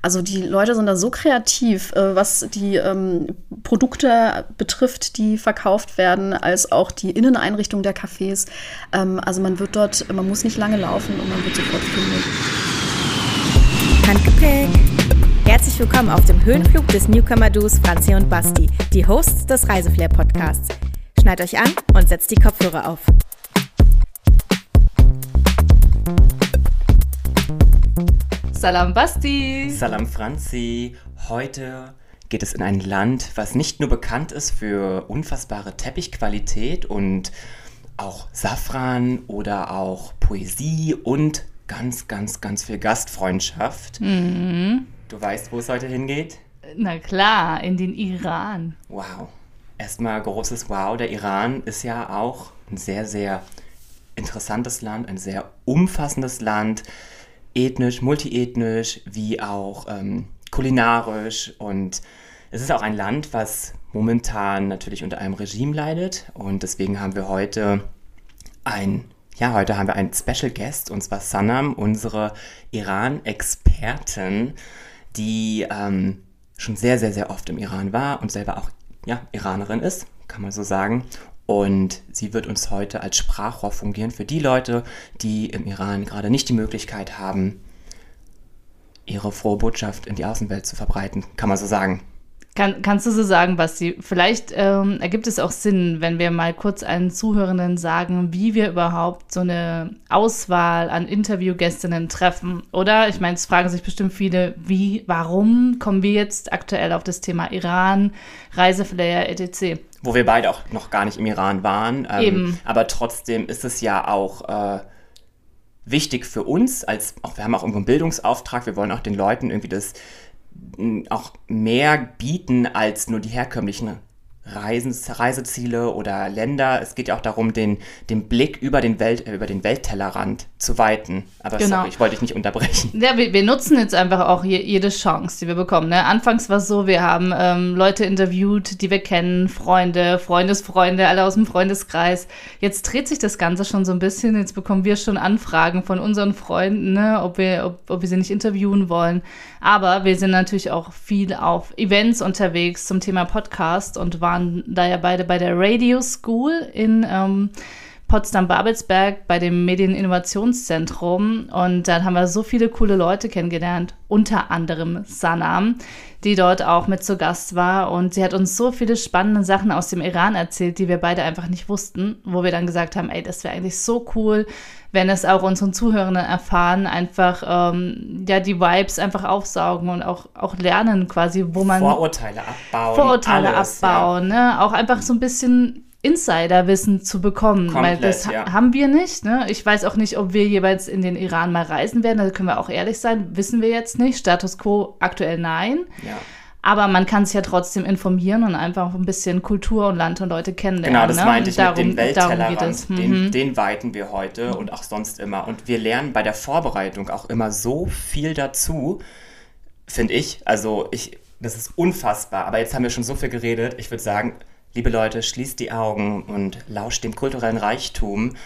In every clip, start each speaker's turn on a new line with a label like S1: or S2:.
S1: Also die Leute sind da so kreativ, äh, was die ähm, Produkte betrifft, die verkauft werden, als auch die Inneneinrichtung der Cafés. Ähm, also man wird dort, man muss nicht lange laufen und man wird sofort fündig.
S2: Handgepäck. Herzlich willkommen auf dem Höhenflug des Newcomer-Duos Franzi und Basti, die Hosts des Reiseflair-Podcasts. Schneid euch an und setzt die Kopfhörer auf.
S3: Salam Basti.
S4: Salam Franzi. Heute geht es in ein Land, was nicht nur bekannt ist für unfassbare Teppichqualität und auch Safran oder auch Poesie und ganz, ganz, ganz viel Gastfreundschaft. Mhm. Du weißt, wo es heute hingeht?
S3: Na klar, in den Iran.
S4: Wow. Erstmal großes Wow. Der Iran ist ja auch ein sehr, sehr interessantes Land, ein sehr umfassendes Land ethnisch, multiethnisch, wie auch ähm, kulinarisch. Und es ist auch ein Land, was momentan natürlich unter einem Regime leidet. Und deswegen haben wir heute ein, ja, heute haben wir einen Special Guest, und zwar Sanam, unsere Iran-Expertin, die ähm, schon sehr, sehr, sehr oft im Iran war und selber auch ja, Iranerin ist, kann man so sagen. Und sie wird uns heute als Sprachrohr fungieren für die Leute, die im Iran gerade nicht die Möglichkeit haben, ihre frohe Botschaft in die Außenwelt zu verbreiten, kann man so sagen.
S3: Kann, kannst du so sagen, Basti? Vielleicht ähm, ergibt es auch Sinn, wenn wir mal kurz allen Zuhörenden sagen, wie wir überhaupt so eine Auswahl an Interviewgästinnen treffen. Oder? Ich meine, es fragen sich bestimmt viele, wie, warum kommen wir jetzt aktuell auf das Thema Iran, Reiseflair, etc
S4: wo wir beide auch noch gar nicht im Iran waren. Ähm, Eben. Aber trotzdem ist es ja auch äh, wichtig für uns, als auch wir haben auch irgendwo einen Bildungsauftrag, wir wollen auch den Leuten irgendwie das auch mehr bieten als nur die herkömmlichen Reisen, Reiseziele oder Länder. Es geht ja auch darum, den, den Blick über den, Welt, äh, über den Welttellerrand zu weiten. Aber genau. sorry, ich wollte dich nicht unterbrechen.
S3: Ja, wir, wir nutzen jetzt einfach auch je, jede Chance, die wir bekommen. Ne? Anfangs war es so, wir haben ähm, Leute interviewt, die wir kennen, Freunde, Freundesfreunde, alle aus dem Freundeskreis. Jetzt dreht sich das Ganze schon so ein bisschen. Jetzt bekommen wir schon Anfragen von unseren Freunden, ne? ob, wir, ob, ob wir sie nicht interviewen wollen. Aber wir sind natürlich auch viel auf Events unterwegs zum Thema Podcast und waren da ja beide bei der Radio School in ähm, Potsdam-Babelsberg bei dem Medieninnovationszentrum. Und dann haben wir so viele coole Leute kennengelernt, unter anderem Sanam, die dort auch mit zu Gast war. Und sie hat uns so viele spannende Sachen aus dem Iran erzählt, die wir beide einfach nicht wussten, wo wir dann gesagt haben, ey, das wäre eigentlich so cool, wenn es auch unseren Zuhörenden erfahren, einfach ähm, ja die Vibes einfach aufsaugen und auch, auch lernen quasi, wo man
S4: Vorurteile abbauen.
S3: Vorurteile alles, abbauen, ja. ne? Auch einfach so ein bisschen Insiderwissen zu bekommen, Komplett, weil das ja. haben wir nicht. Ne? Ich weiß auch nicht, ob wir jeweils in den Iran mal reisen werden. Da können wir auch ehrlich sein, wissen wir jetzt nicht. Status quo aktuell nein. Ja. Aber man kann sich ja trotzdem informieren und einfach ein bisschen Kultur und Land und Leute kennenlernen.
S4: Genau, das ne? meinte ich darum, mit dem Welttellerrand. Den, mhm. den weiten wir heute und auch sonst immer. Und wir lernen bei der Vorbereitung auch immer so viel dazu, finde ich. Also ich, das ist unfassbar. Aber jetzt haben wir schon so viel geredet. Ich würde sagen, Liebe Leute, schließt die Augen und lauscht dem kulturellen Reichtum,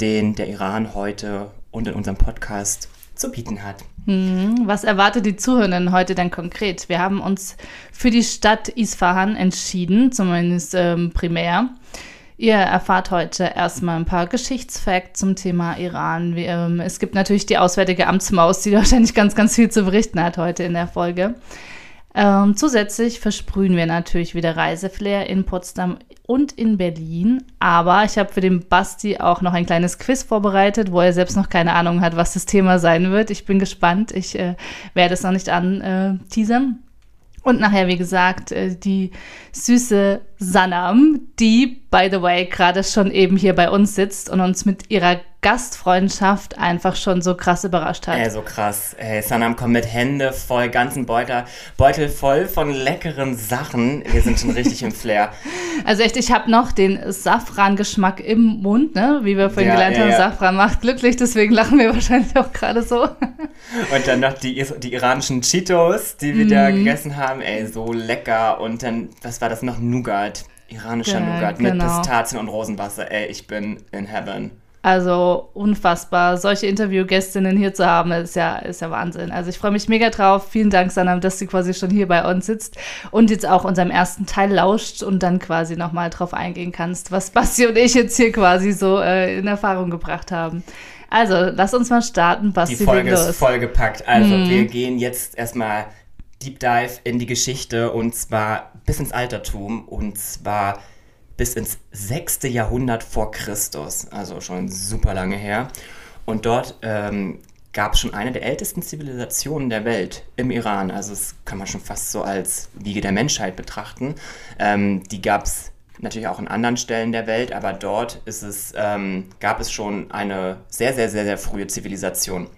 S4: den der Iran heute und in unserem Podcast zu bieten hat.
S3: Hm, was erwartet die Zuhörenden heute denn konkret? Wir haben uns für die Stadt Isfahan entschieden, zumindest ähm, primär. Ihr erfahrt heute erstmal ein paar Geschichtsfacts zum Thema Iran. Wir, ähm, es gibt natürlich die Auswärtige Amtsmaus, die wahrscheinlich ganz, ganz viel zu berichten hat heute in der Folge. Ähm, zusätzlich versprühen wir natürlich wieder Reiseflair in Potsdam und in Berlin. Aber ich habe für den Basti auch noch ein kleines Quiz vorbereitet, wo er selbst noch keine Ahnung hat, was das Thema sein wird. Ich bin gespannt. Ich äh, werde es noch nicht anteasern. Und nachher, wie gesagt, äh, die süße Sanam, die, by the way, gerade schon eben hier bei uns sitzt und uns mit ihrer Gastfreundschaft einfach schon so krass überrascht hat.
S4: Ey, so krass. Ey, Sanam kommt mit Hände voll, ganzen Beutel, Beutel voll von leckeren Sachen. Wir sind schon richtig im Flair.
S3: Also echt, ich habe noch den Safran-Geschmack im Mund, ne? Wie wir vorhin ja, gelernt ja, haben, ja. Safran macht glücklich, deswegen lachen wir wahrscheinlich auch gerade so.
S4: Und dann noch die, die iranischen Cheetos, die wir mm. da gegessen haben. Ey, so lecker. Und dann, was war das noch? Nougat. Iranischer ja, Nougat mit genau. Pistazien und Rosenwasser. Ey, ich bin in heaven.
S3: Also unfassbar. Solche Interviewgästinnen hier zu haben, ist ja, ist ja Wahnsinn. Also ich freue mich mega drauf. Vielen Dank, Sanam, dass du quasi schon hier bei uns sitzt und jetzt auch unserem ersten Teil lauscht und dann quasi nochmal drauf eingehen kannst, was Basti und ich jetzt hier quasi so äh, in Erfahrung gebracht haben. Also, lass uns mal starten. Basti,
S4: die Folge ist vollgepackt. Also, hm. wir gehen jetzt erstmal Deep Dive in die Geschichte und zwar bis ins Altertum und zwar bis ins 6. Jahrhundert vor Christus, also schon super lange her. Und dort ähm, gab es schon eine der ältesten Zivilisationen der Welt im Iran. Also das kann man schon fast so als Wiege der Menschheit betrachten. Ähm, die gab es natürlich auch in anderen Stellen der Welt, aber dort ist es, ähm, gab es schon eine sehr, sehr, sehr, sehr frühe Zivilisation.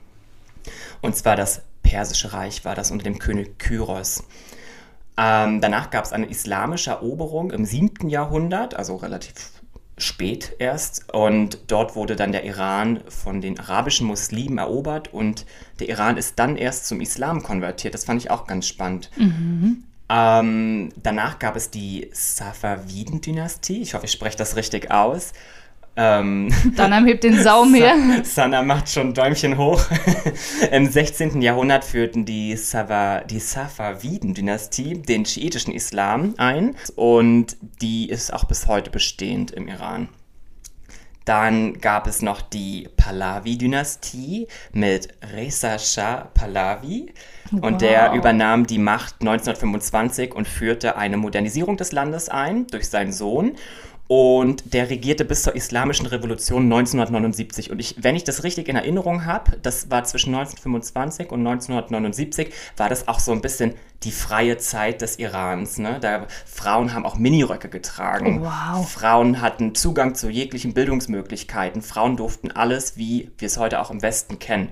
S4: Und zwar das Persische Reich war das unter dem König Kyros. Ähm, danach gab es eine islamische Eroberung im 7. Jahrhundert, also relativ spät erst. Und dort wurde dann der Iran von den arabischen Muslimen erobert und der Iran ist dann erst zum Islam konvertiert. Das fand ich auch ganz spannend. Mhm. Ähm, danach gab es die Safaviden-Dynastie. Ich hoffe, ich spreche das richtig aus.
S3: Ähm, Dann hebt den Saum her.
S4: Sanna macht schon Däumchen hoch. Im 16. Jahrhundert führten die, Sava, die Safaviden-Dynastie den schiitischen Islam ein und die ist auch bis heute bestehend im Iran. Dann gab es noch die Pahlavi-Dynastie mit Reza Shah Pahlavi. Wow. Und der übernahm die Macht 1925 und führte eine Modernisierung des Landes ein durch seinen Sohn. Und der regierte bis zur Islamischen Revolution 1979. Und ich, wenn ich das richtig in Erinnerung habe, das war zwischen 1925 und 1979, war das auch so ein bisschen die freie Zeit des Irans. Ne? Da, Frauen haben auch Miniröcke getragen.
S3: Oh, wow.
S4: Frauen hatten Zugang zu jeglichen Bildungsmöglichkeiten. Frauen durften alles, wie wir es heute auch im Westen kennen.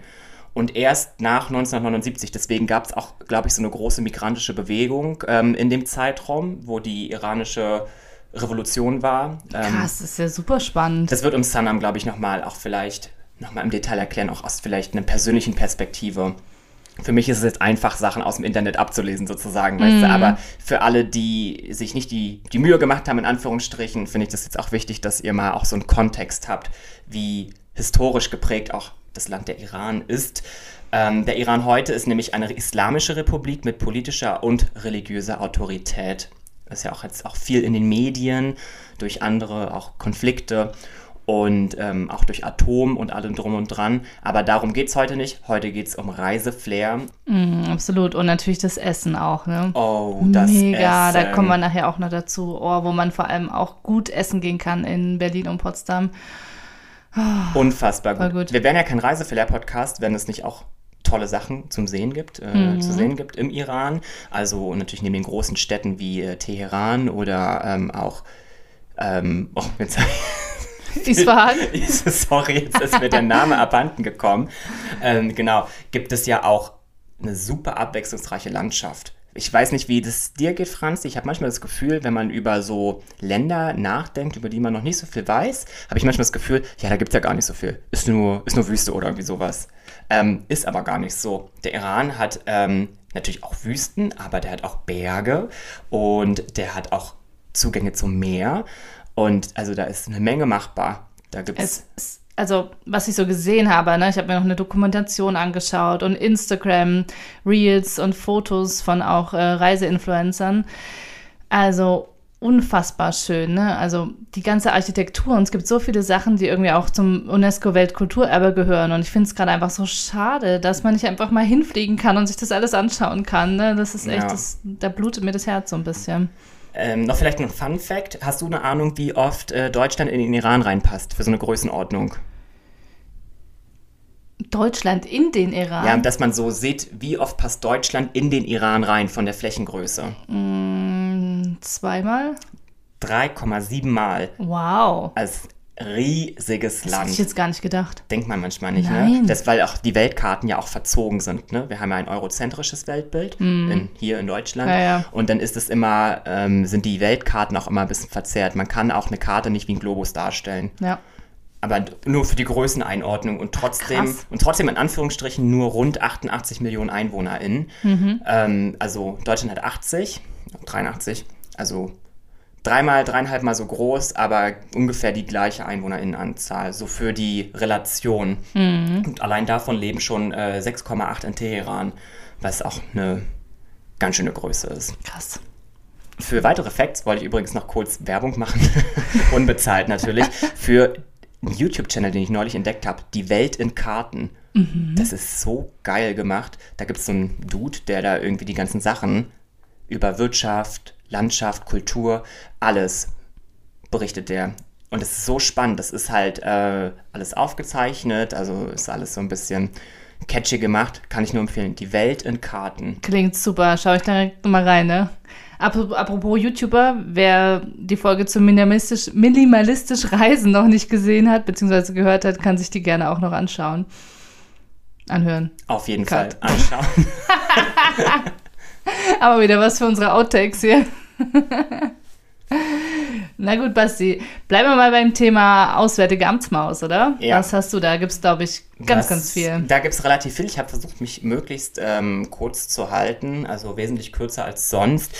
S4: Und erst nach 1979, deswegen gab es auch, glaube ich, so eine große migrantische Bewegung ähm, in dem Zeitraum, wo die iranische Revolution war.
S3: Ähm, Krass, das ist ja super spannend.
S4: Das wird uns Sanam, glaube ich, nochmal auch vielleicht nochmal im Detail erklären, auch aus vielleicht einer persönlichen Perspektive. Für mich ist es jetzt einfach, Sachen aus dem Internet abzulesen, sozusagen, weißt du? Mhm. Aber für alle, die sich nicht die, die Mühe gemacht haben, in Anführungsstrichen, finde ich das jetzt auch wichtig, dass ihr mal auch so einen Kontext habt, wie historisch geprägt auch das Land der Iran ist. Ähm, der Iran heute ist nämlich eine islamische Republik mit politischer und religiöser Autorität ist ja auch jetzt auch viel in den Medien, durch andere auch Konflikte und ähm, auch durch Atom und allem drum und dran. Aber darum geht es heute nicht. Heute geht es um Reiseflair.
S3: Mm, absolut. Und natürlich das Essen auch. Ne?
S4: Oh, das
S3: Mega,
S4: Essen.
S3: da kommen wir nachher auch noch dazu. Oh, wo man vor allem auch gut essen gehen kann in Berlin und Potsdam.
S4: Oh, Unfassbar gut. gut. Wir wären ja kein Reiseflair-Podcast, wenn es nicht auch tolle Sachen zum Sehen gibt, äh, mhm. zu sehen gibt im Iran. Also natürlich neben den großen Städten wie äh, Teheran oder ähm, auch ähm, oh, jetzt
S3: Isfahan.
S4: Sorry, jetzt ist mir der Name abhanden gekommen. Ähm, genau, gibt es ja auch eine super abwechslungsreiche Landschaft. Ich weiß nicht, wie das dir geht, Franz. Ich habe manchmal das Gefühl, wenn man über so Länder nachdenkt, über die man noch nicht so viel weiß, habe ich manchmal das Gefühl, ja, da gibt es ja gar nicht so viel. Ist nur, ist nur Wüste oder irgendwie sowas. Ähm, ist aber gar nicht so. Der Iran hat ähm, natürlich auch Wüsten, aber der hat auch Berge und der hat auch Zugänge zum Meer. Und also da ist eine Menge machbar. Da gibt
S3: es also was ich so gesehen habe, ne, ich habe mir noch eine Dokumentation angeschaut und Instagram, Reels und Fotos von auch äh, Reiseinfluencern. Also unfassbar schön, ne? Also die ganze Architektur und es gibt so viele Sachen, die irgendwie auch zum UNESCO-Weltkulturerbe gehören und ich finde es gerade einfach so schade, dass man nicht einfach mal hinfliegen kann und sich das alles anschauen kann, ne? Das ist echt, ja. das, da blutet mir das Herz so ein bisschen.
S4: Ähm, noch vielleicht ein Fun Fact. Hast du eine Ahnung, wie oft äh, Deutschland in den Iran reinpasst für so eine Größenordnung?
S3: Deutschland in den Iran?
S4: Ja, dass man so sieht, wie oft passt Deutschland in den Iran rein von der Flächengröße?
S3: Mm, zweimal?
S4: 3,7 Mal.
S3: Wow.
S4: Als riesiges
S3: das
S4: Land.
S3: Hätte ich jetzt gar nicht gedacht.
S4: Denkt man manchmal nicht,
S3: ne? Nein.
S4: ne? Das, weil auch die Weltkarten ja auch verzogen sind, ne? Wir haben ja ein eurozentrisches Weltbild mm. in, hier in Deutschland.
S3: Ja, ja.
S4: Und dann ist es immer, ähm, sind die Weltkarten auch immer ein bisschen verzerrt. Man kann auch eine Karte nicht wie ein Globus darstellen.
S3: Ja
S4: aber nur für die Größeneinordnung und trotzdem Ach, und trotzdem in Anführungsstrichen nur rund 88 Millionen EinwohnerInnen. Mhm. Ähm, also Deutschland hat 80, 83, also dreimal, dreieinhalb Mal so groß, aber ungefähr die gleiche Einwohnerinnenanzahl, so für die Relation. Mhm. Und allein davon leben schon äh, 6,8 in Teheran, was auch eine ganz schöne Größe ist.
S3: Krass.
S4: Für weitere Facts wollte ich übrigens noch kurz Werbung machen, unbezahlt natürlich, für YouTube-Channel, den ich neulich entdeckt habe, Die Welt in Karten. Mhm. Das ist so geil gemacht. Da gibt es so einen Dude, der da irgendwie die ganzen Sachen über Wirtschaft, Landschaft, Kultur, alles berichtet der. Und es ist so spannend. Das ist halt äh, alles aufgezeichnet, also ist alles so ein bisschen catchy gemacht. Kann ich nur empfehlen. Die Welt in Karten.
S3: Klingt super. Schau ich direkt mal rein, ne? Apropos YouTuber, wer die Folge zum minimalistisch, minimalistisch Reisen noch nicht gesehen hat, beziehungsweise gehört hat, kann sich die gerne auch noch anschauen. Anhören.
S4: Auf jeden Cut. Fall anschauen.
S3: Aber wieder was für unsere Outtakes hier. Na gut, Basti, bleiben wir mal beim Thema Auswärtige Amtsmaus, oder? Ja. Was hast du da? Gibt es, glaube ich, ganz, das, ganz viel.
S4: Da gibt es relativ viel. Ich habe versucht, mich möglichst ähm, kurz zu halten, also wesentlich kürzer als sonst.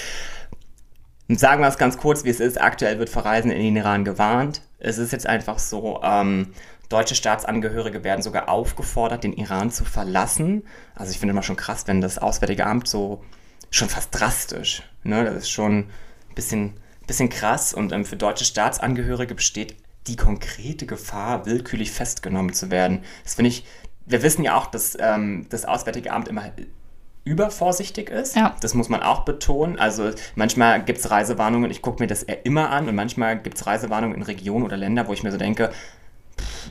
S4: Und sagen wir es ganz kurz, wie es ist. Aktuell wird vor Reisen in den Iran gewarnt. Es ist jetzt einfach so, ähm, deutsche Staatsangehörige werden sogar aufgefordert, den Iran zu verlassen. Also ich finde immer schon krass, wenn das Auswärtige Amt so schon fast drastisch. Ne? Das ist schon ein bisschen, bisschen krass und ähm, für deutsche Staatsangehörige besteht die konkrete Gefahr, willkürlich festgenommen zu werden. Das finde ich, wir wissen ja auch, dass ähm, das Auswärtige Amt immer übervorsichtig ist. Ja. Das muss man auch betonen. Also manchmal gibt es Reisewarnungen, ich gucke mir das eher immer an und manchmal gibt es Reisewarnungen in Regionen oder Länder, wo ich mir so denke,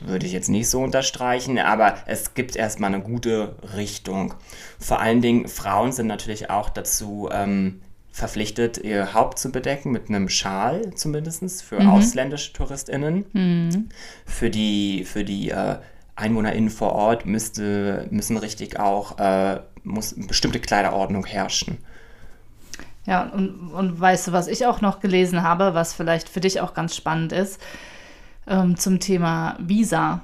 S4: würde ich jetzt nicht so unterstreichen, aber es gibt erstmal eine gute Richtung. Vor allen Dingen, Frauen sind natürlich auch dazu ähm, verpflichtet, ihr Haupt zu bedecken mit einem Schal zumindest für mhm. ausländische TouristInnen. Mhm. Für die, für die äh, EinwohnerInnen vor Ort müsste, müssen richtig auch äh, muss eine bestimmte Kleiderordnung herrschen.
S3: Ja, und, und weißt du, was ich auch noch gelesen habe, was vielleicht für dich auch ganz spannend ist? ähm, zum Thema Visa.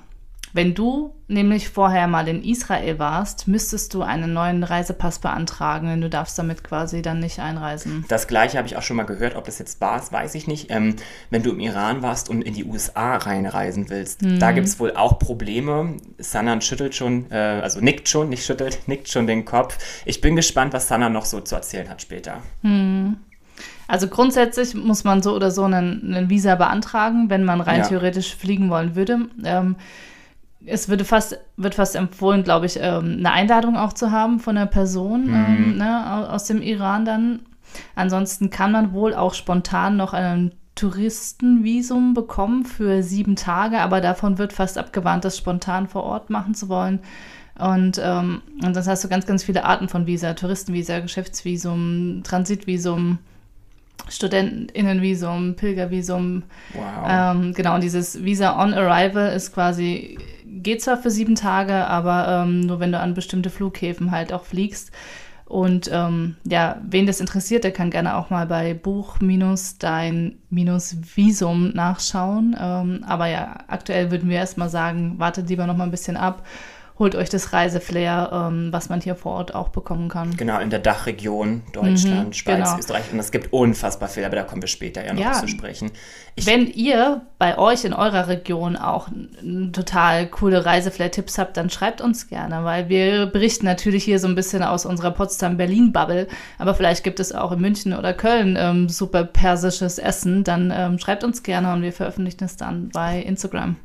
S3: Wenn du nämlich vorher mal in Israel warst, müsstest du einen neuen Reisepass beantragen, denn du darfst damit quasi dann nicht einreisen.
S4: Das gleiche habe ich auch schon mal gehört, ob das jetzt war, weiß ich nicht. Ähm, wenn du im Iran warst und in die USA reinreisen willst, mhm. da gibt es wohl auch Probleme. Sanan schüttelt schon, äh, also nickt schon, nicht schüttelt, nickt schon den Kopf. Ich bin gespannt, was Sanan noch so zu erzählen hat später.
S3: Mhm. Also grundsätzlich muss man so oder so einen, einen Visa beantragen, wenn man rein ja. theoretisch fliegen wollen würde. Ähm, es würde fast, wird fast empfohlen, glaube ich, ähm, eine Einladung auch zu haben von einer Person mhm. ähm, ne, aus dem Iran dann. Ansonsten kann man wohl auch spontan noch ein Touristenvisum bekommen für sieben Tage, aber davon wird fast abgewarnt, das spontan vor Ort machen zu wollen. Und, ähm, und das hast du ganz, ganz viele Arten von Visa: Touristenvisa, Geschäftsvisum, Transitvisum, Studentinnenvisum, Pilgervisum. Wow. Ähm, genau, und dieses Visa on Arrival ist quasi, geht zwar für sieben Tage, aber ähm, nur wenn du an bestimmte Flughäfen halt auch fliegst. Und ähm, ja, wen das interessiert, der kann gerne auch mal bei Buch-Dein-Visum nachschauen. Ähm, aber ja, aktuell würden wir erstmal sagen, wartet lieber noch mal ein bisschen ab holt euch das Reiseflair, ähm, was man hier vor Ort auch bekommen kann.
S4: Genau, in der Dachregion Deutschland, mhm, Schweiz, genau. Österreich. Und es gibt unfassbar viel, aber da kommen wir später ja noch ja. zu sprechen.
S3: Ich Wenn ihr bei euch in eurer Region auch total coole Reiseflair-Tipps habt, dann schreibt uns gerne, weil wir berichten natürlich hier so ein bisschen aus unserer Potsdam-Berlin-Bubble, aber vielleicht gibt es auch in München oder Köln ähm, super persisches Essen, dann ähm, schreibt uns gerne und wir veröffentlichen es dann bei Instagram.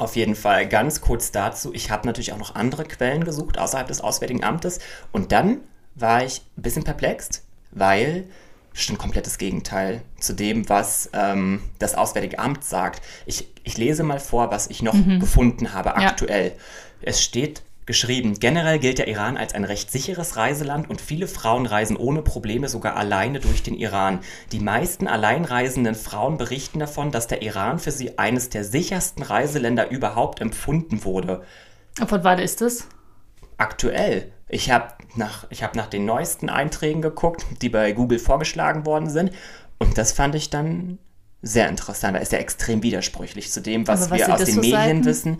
S4: Auf jeden Fall ganz kurz dazu. Ich habe natürlich auch noch andere Quellen gesucht außerhalb des Auswärtigen Amtes. Und dann war ich ein bisschen perplext, weil stimmt komplettes Gegenteil zu dem, was ähm, das Auswärtige Amt sagt. Ich, ich lese mal vor, was ich noch mhm. gefunden habe aktuell. Ja. Es steht geschrieben, generell gilt der Iran als ein recht sicheres Reiseland und viele Frauen reisen ohne Probleme sogar alleine durch den Iran. Die meisten alleinreisenden Frauen berichten davon, dass der Iran für sie eines der sichersten Reiseländer überhaupt empfunden wurde.
S3: Von wann ist es?
S4: Aktuell. Ich habe nach, hab nach den neuesten Einträgen geguckt, die bei Google vorgeschlagen worden sind. Und das fand ich dann sehr interessant. Da ist ja extrem widersprüchlich zu dem, was, was wir aus den Medien wissen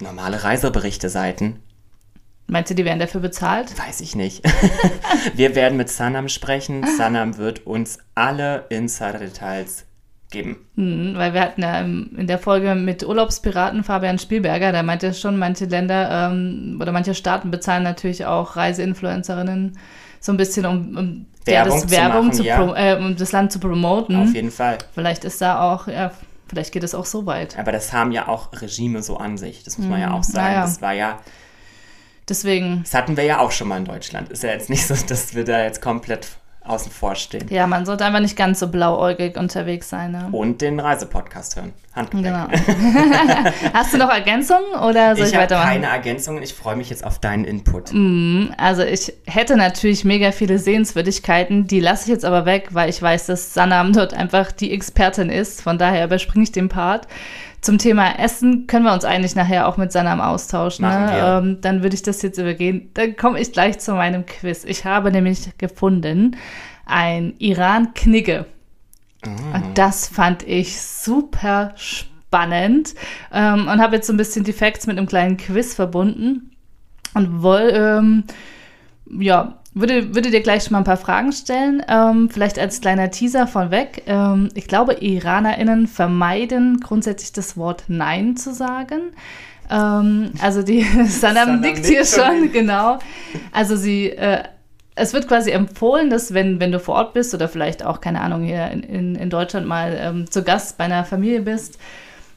S4: normale Reiseberichte-Seiten.
S3: Meinst du, die werden dafür bezahlt?
S4: Weiß ich nicht. wir werden mit Sanam sprechen. Sanam wird uns alle Insider-Details geben.
S3: Mhm, weil wir hatten ja in der Folge mit Urlaubspiraten Fabian Spielberger, da meinte er schon, manche Länder ähm, oder manche Staaten bezahlen natürlich auch Reiseinfluencerinnen so ein bisschen, um, um
S4: Werbung
S3: das
S4: zu
S3: Werbung
S4: machen,
S3: zu,
S4: ja.
S3: äh, um das Land zu promoten.
S4: Auf jeden Fall.
S3: Vielleicht ist da auch, ja, vielleicht geht es auch so weit.
S4: Aber das haben ja auch Regime so an sich. Das muss man ja auch sagen.
S3: naja.
S4: Das war ja,
S3: Deswegen,
S4: das hatten wir ja auch schon mal in Deutschland. Ist ja jetzt nicht so, dass wir da jetzt komplett außen vor stehen.
S3: ja, man sollte einfach nicht ganz so blauäugig unterwegs sein. Ne?
S4: Und den Reisepodcast hören. Handgepäck.
S3: Genau. Hast du noch Ergänzungen oder soll ich,
S4: Ich habe
S3: weitermachen?
S4: keine Ergänzungen. Ich freue mich jetzt auf deinen Input.
S3: Also ich hätte natürlich mega viele Sehenswürdigkeiten, die lasse ich jetzt aber weg, weil ich weiß, dass Sanam dort einfach die Expertin ist. Von daher überspringe ich den Part. Zum Thema Essen können wir uns eigentlich nachher auch mit Sanam austauschen. Ne? Ähm, dann würde ich das jetzt übergehen. Dann komme ich gleich zu meinem Quiz. Ich habe nämlich gefunden ein Iran-Knigge. Und das fand ich super spannend ähm, und habe jetzt so ein bisschen die Facts mit einem kleinen Quiz verbunden und woll, ähm, ja, würde, würde dir gleich schon mal ein paar Fragen stellen. Ähm, vielleicht als kleiner Teaser von weg. Ähm, ich glaube, IranerInnen vermeiden grundsätzlich das Wort Nein zu sagen. Ähm, also die Sanam nickt hier
S4: schon
S3: schon, genau. Also sie, äh, es wird quasi empfohlen, dass wenn, wenn du vor Ort bist oder vielleicht auch, keine Ahnung, hier in, in, in Deutschland mal ähm, zu Gast bei einer Familie bist,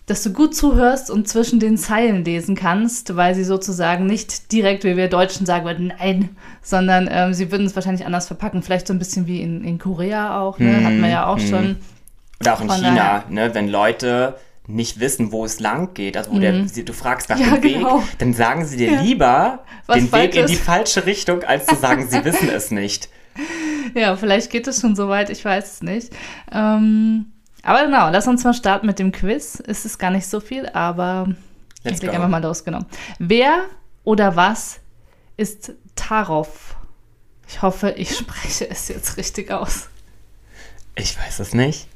S3: dass du gut zuhörst und zwischen den Zeilen lesen kannst, weil sie sozusagen nicht direkt, wie wir Deutschen sagen würden, nein, sondern ähm, sie würden es wahrscheinlich anders verpacken. Vielleicht so ein bisschen wie in, in Korea auch, ne? hatten wir ja auch schon.
S4: Oder auch in
S3: Von
S4: China, ne, wenn Leute nicht wissen, wo es lang geht, also wo der, sie- du fragst nach
S3: Mhm. Ja,
S4: dem Weg,
S3: genau.
S4: dann sagen sie dir lieber
S3: Was
S4: den Weg in die falsche Richtung, als zu sagen, sie wissen es nicht.
S3: Ja, vielleicht geht es schon so weit, ich weiß es nicht. Ähm, aber genau, lass uns mal starten mit dem Quiz. Es ist gar nicht so viel, aber
S4: Let's
S3: ich leg einfach mal los, genau. Wer oder was ist Tarov? Ich hoffe, ich spreche es jetzt richtig aus.
S4: Ich weiß es nicht.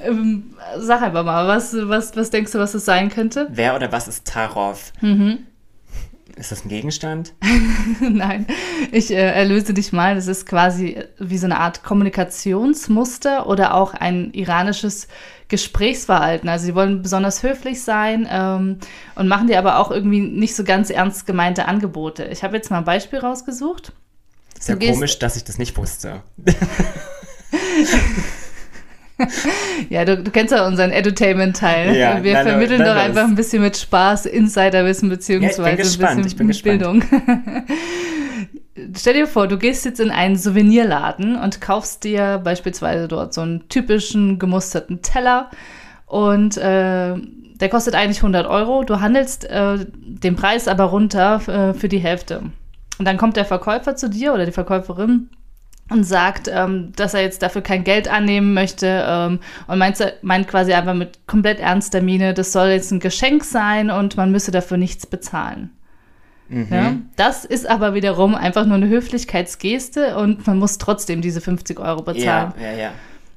S3: Ähm, sag einfach mal, was, was, was denkst du, was es sein könnte?
S4: Wer oder was ist Tarov?
S3: Mhm.
S4: Ist das ein Gegenstand?
S3: Nein, ich äh, erlöse dich mal. Das ist quasi wie so eine Art Kommunikationsmuster oder auch ein iranisches Gesprächsverhalten. Also sie wollen besonders höflich sein ähm, und machen dir aber auch irgendwie nicht so ganz ernst gemeinte Angebote. Ich habe jetzt mal ein Beispiel rausgesucht.
S4: Ist ja komisch, dass ich das nicht wusste.
S3: Ja, du, du kennst ja unseren Edutainment-Teil.
S4: Ja,
S3: Wir
S4: na,
S3: vermitteln
S4: na,
S3: doch
S4: los.
S3: einfach ein bisschen mit Spaß Insiderwissen beziehungsweise
S4: gespannt,
S3: ein bisschen
S4: ich bin gespannt.
S3: Bildung. Stell dir vor, du gehst jetzt in einen Souvenirladen und kaufst dir beispielsweise dort so einen typischen gemusterten Teller und äh, der kostet eigentlich 100 Euro. Du handelst äh, den Preis aber runter äh, für die Hälfte. Und dann kommt der Verkäufer zu dir oder die Verkäuferin und sagt, ähm, dass er jetzt dafür kein Geld annehmen möchte ähm, und meint, meint quasi einfach mit komplett ernster Miene, das soll jetzt ein Geschenk sein und man müsse dafür nichts bezahlen. Ja? Das ist aber wiederum einfach nur eine Höflichkeitsgeste und man muss trotzdem diese 50 Euro bezahlen.
S4: Ja, ja, ja.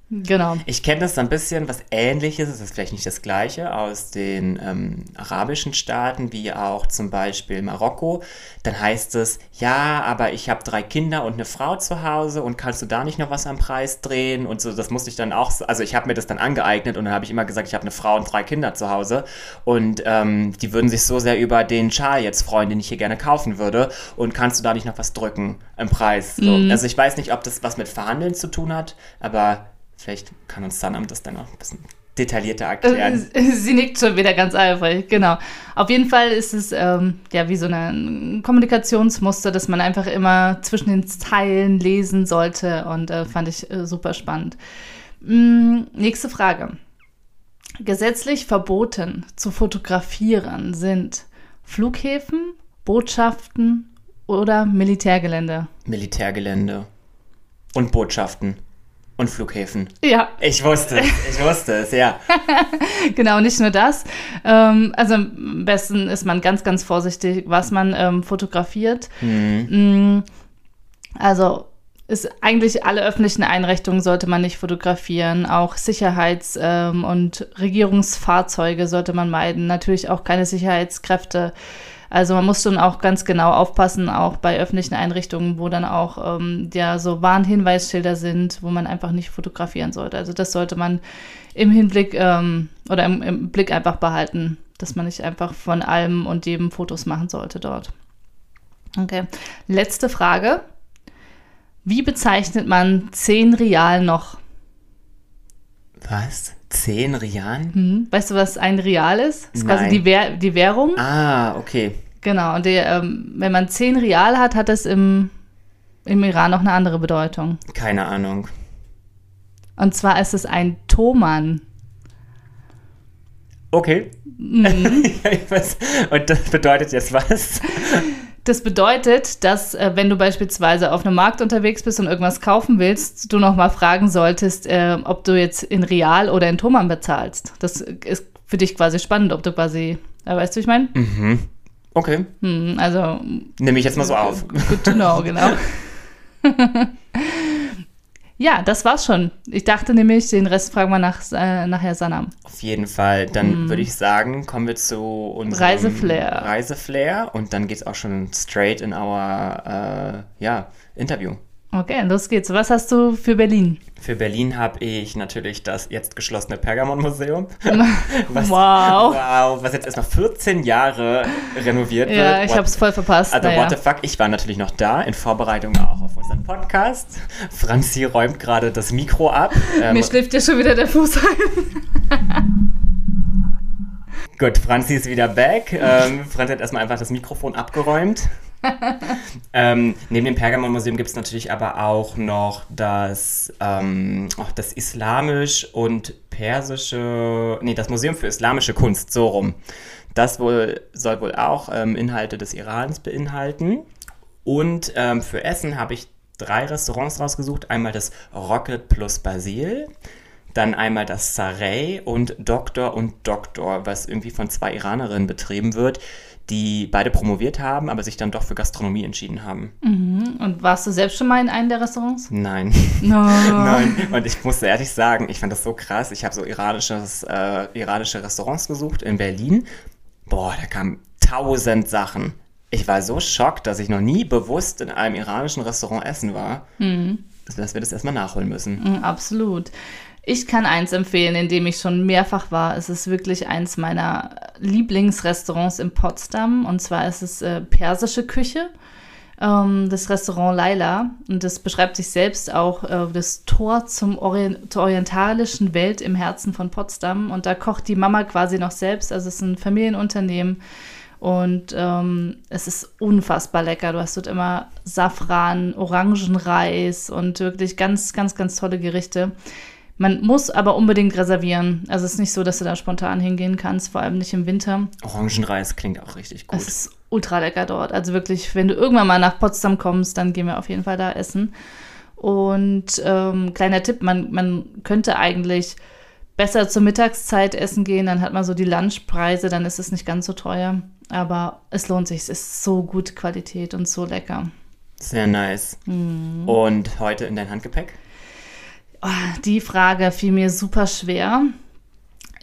S3: Genau.
S4: Ich kenne das so ein bisschen, was ähnliches, es ist vielleicht nicht das gleiche, aus den ähm, arabischen Staaten, wie auch zum Beispiel Marokko. Dann heißt es, ja, aber ich habe drei Kinder und eine Frau zu Hause und kannst du da nicht noch was am Preis drehen? Und so, das musste ich dann auch, so- also ich habe mir das dann angeeignet und dann habe ich immer gesagt, ich habe eine Frau und drei Kinder zu Hause und ähm, die würden sich so sehr über den Schal jetzt freuen, den ich hier gerne kaufen würde und kannst du da nicht noch was drücken im Preis? So. Also ich weiß nicht, ob das was mit Verhandeln zu tun hat, aber Vielleicht kann uns Sanam das dann noch ein bisschen detaillierter erklären.
S3: Äh, Sie nickt schon wieder ganz eifrig, genau. Auf jeden Fall ist es ähm, ja wie so ein Kommunikationsmuster, dass man einfach immer zwischen den Zeilen lesen sollte und äh, fand ich äh, super spannend. Mm, nächste Frage. Gesetzlich verboten zu fotografieren sind Flughäfen, Botschaften oder Militärgelände.
S4: Militärgelände und Botschaften und Flughäfen.
S3: Ja,
S4: Ich wusste es, ich wusste es, ja.
S3: Genau, nicht nur das. Ähm, also am besten ist man ganz, ganz vorsichtig, was man ähm, fotografiert. Mm, Also ist eigentlich alle öffentlichen Einrichtungen sollte man nicht fotografieren. Auch Sicherheits- ähm, und Regierungsfahrzeuge sollte man meiden. Natürlich auch keine Sicherheitskräfte. Also man muss schon auch ganz genau aufpassen, auch bei öffentlichen Einrichtungen, wo dann auch ähm, ja so Warnhinweisschilder sind, wo man einfach nicht fotografieren sollte. Also das sollte man im Hinblick ähm, oder im, im Blick einfach behalten, dass man nicht einfach von allem und jedem Fotos machen sollte dort. Okay. Letzte Frage. Wie bezeichnet man 10 Real noch?
S4: Was? 10 Real?
S3: Hm? Weißt du, was ein Real ist? Das ist
S4: Nein.
S3: quasi die, Währ die Währung.
S4: Ah, okay.
S3: Genau. Und der, ähm, wenn man 10 Real hat, hat das im, im Iran noch eine andere Bedeutung.
S4: Keine Ahnung.
S3: Und zwar ist es ein Toman.
S4: Okay.
S3: Mhm.
S4: Und das bedeutet jetzt was?
S3: Das bedeutet, dass äh, wenn du beispielsweise auf einem Markt unterwegs bist und irgendwas kaufen willst, du nochmal fragen solltest, äh, ob du jetzt in Real oder in Toman bezahlst. Das ist für dich quasi spannend, ob du quasi, äh, weißt du, wie ich meine?
S4: Mhm. Okay.
S3: Hm, also
S4: Nehme ich jetzt mal so auf.
S3: Good to know, genau. ja, das war's schon. Ich dachte nämlich, den Rest fragen wir nach, äh, nachher Sanam.
S4: Auf jeden Fall. Dann würde ich sagen, kommen wir zu unserem
S3: Reiseflair.
S4: Reiseflair und dann geht's auch schon straight in our äh, ja, Interview.
S3: Okay, los geht's. Was hast du für Berlin?
S4: Für Berlin habe ich natürlich das jetzt geschlossene Pergamon-Museum.
S3: Wow.
S4: Wow, was jetzt erst noch 14 Jahre renoviert wird.
S3: Ja, ich
S4: What-
S3: hab's voll verpasst.
S4: Also,
S3: naja.
S4: what the fuck, ich war natürlich noch da, in Vorbereitung auch auf unseren Podcast. Franzi räumt gerade das Mikro ab. Ähm,
S3: Mir schläft ja schon wieder der Fuß ein.
S4: Gut, Franzi ist wieder back. Ähm, Franzi hat erstmal einfach das Mikrofon abgeräumt. Ähm, neben dem Pergamon-Museum gibt es natürlich aber auch noch das, ähm, auch das islamisch und persische, nee, das Museum für islamische Kunst, so rum. Das wohl, soll wohl auch ähm, Inhalte des Irans beinhalten. Und ähm, für Essen habe ich drei Restaurants rausgesucht. Einmal das Rocket plus Basil, dann einmal das Sarey und Doktor und Doktor, was irgendwie von zwei Iranerinnen betrieben wird, die beide promoviert haben, aber sich dann doch für Gastronomie entschieden haben.
S3: Und warst du selbst schon mal in einem der Restaurants?
S4: Nein.
S3: No.
S4: Nein. Und ich muss ehrlich sagen, ich fand das so krass. Ich habe so iranisches, äh, iranische Restaurants gesucht in Berlin. Boah, da kamen tausend Sachen. Ich war so schockt, dass ich noch nie bewusst in einem iranischen Restaurant essen war, dass wir das erstmal nachholen müssen.
S3: Mm, Absolut. Ich kann eins empfehlen, in dem ich schon mehrfach war. Es ist wirklich eins meiner Lieblingsrestaurants in Potsdam. Und zwar ist es äh, persische Küche. Ähm, das Restaurant Laila. Und das beschreibt sich selbst auch äh, das Tor zum Orient zur orientalischen Welt im Herzen von Potsdam. Und da kocht die Mama quasi noch selbst. Also es ist ein Familienunternehmen. Und ähm, es ist unfassbar lecker. Du hast dort immer Safran, Orangenreis und wirklich ganz, ganz, ganz tolle Gerichte. Man muss aber unbedingt reservieren. Also es ist nicht so, dass du da spontan hingehen kannst, vor allem nicht im Winter.
S4: Orangenreis klingt auch richtig gut.
S3: Es ist ultra lecker dort. Also wirklich, wenn du irgendwann mal nach Potsdam kommst, dann gehen wir auf jeden Fall da essen. Und ähm, kleiner Tipp, man, man könnte eigentlich besser zur Mittagszeit essen gehen, dann hat man so die Lunchpreise, dann ist es nicht ganz so teuer. Aber es lohnt sich, es ist so gute Qualität und so lecker.
S4: Sehr nice.
S3: Mhm.
S4: Und heute in dein Handgepäck?
S3: Oh, die Frage fiel mir super schwer.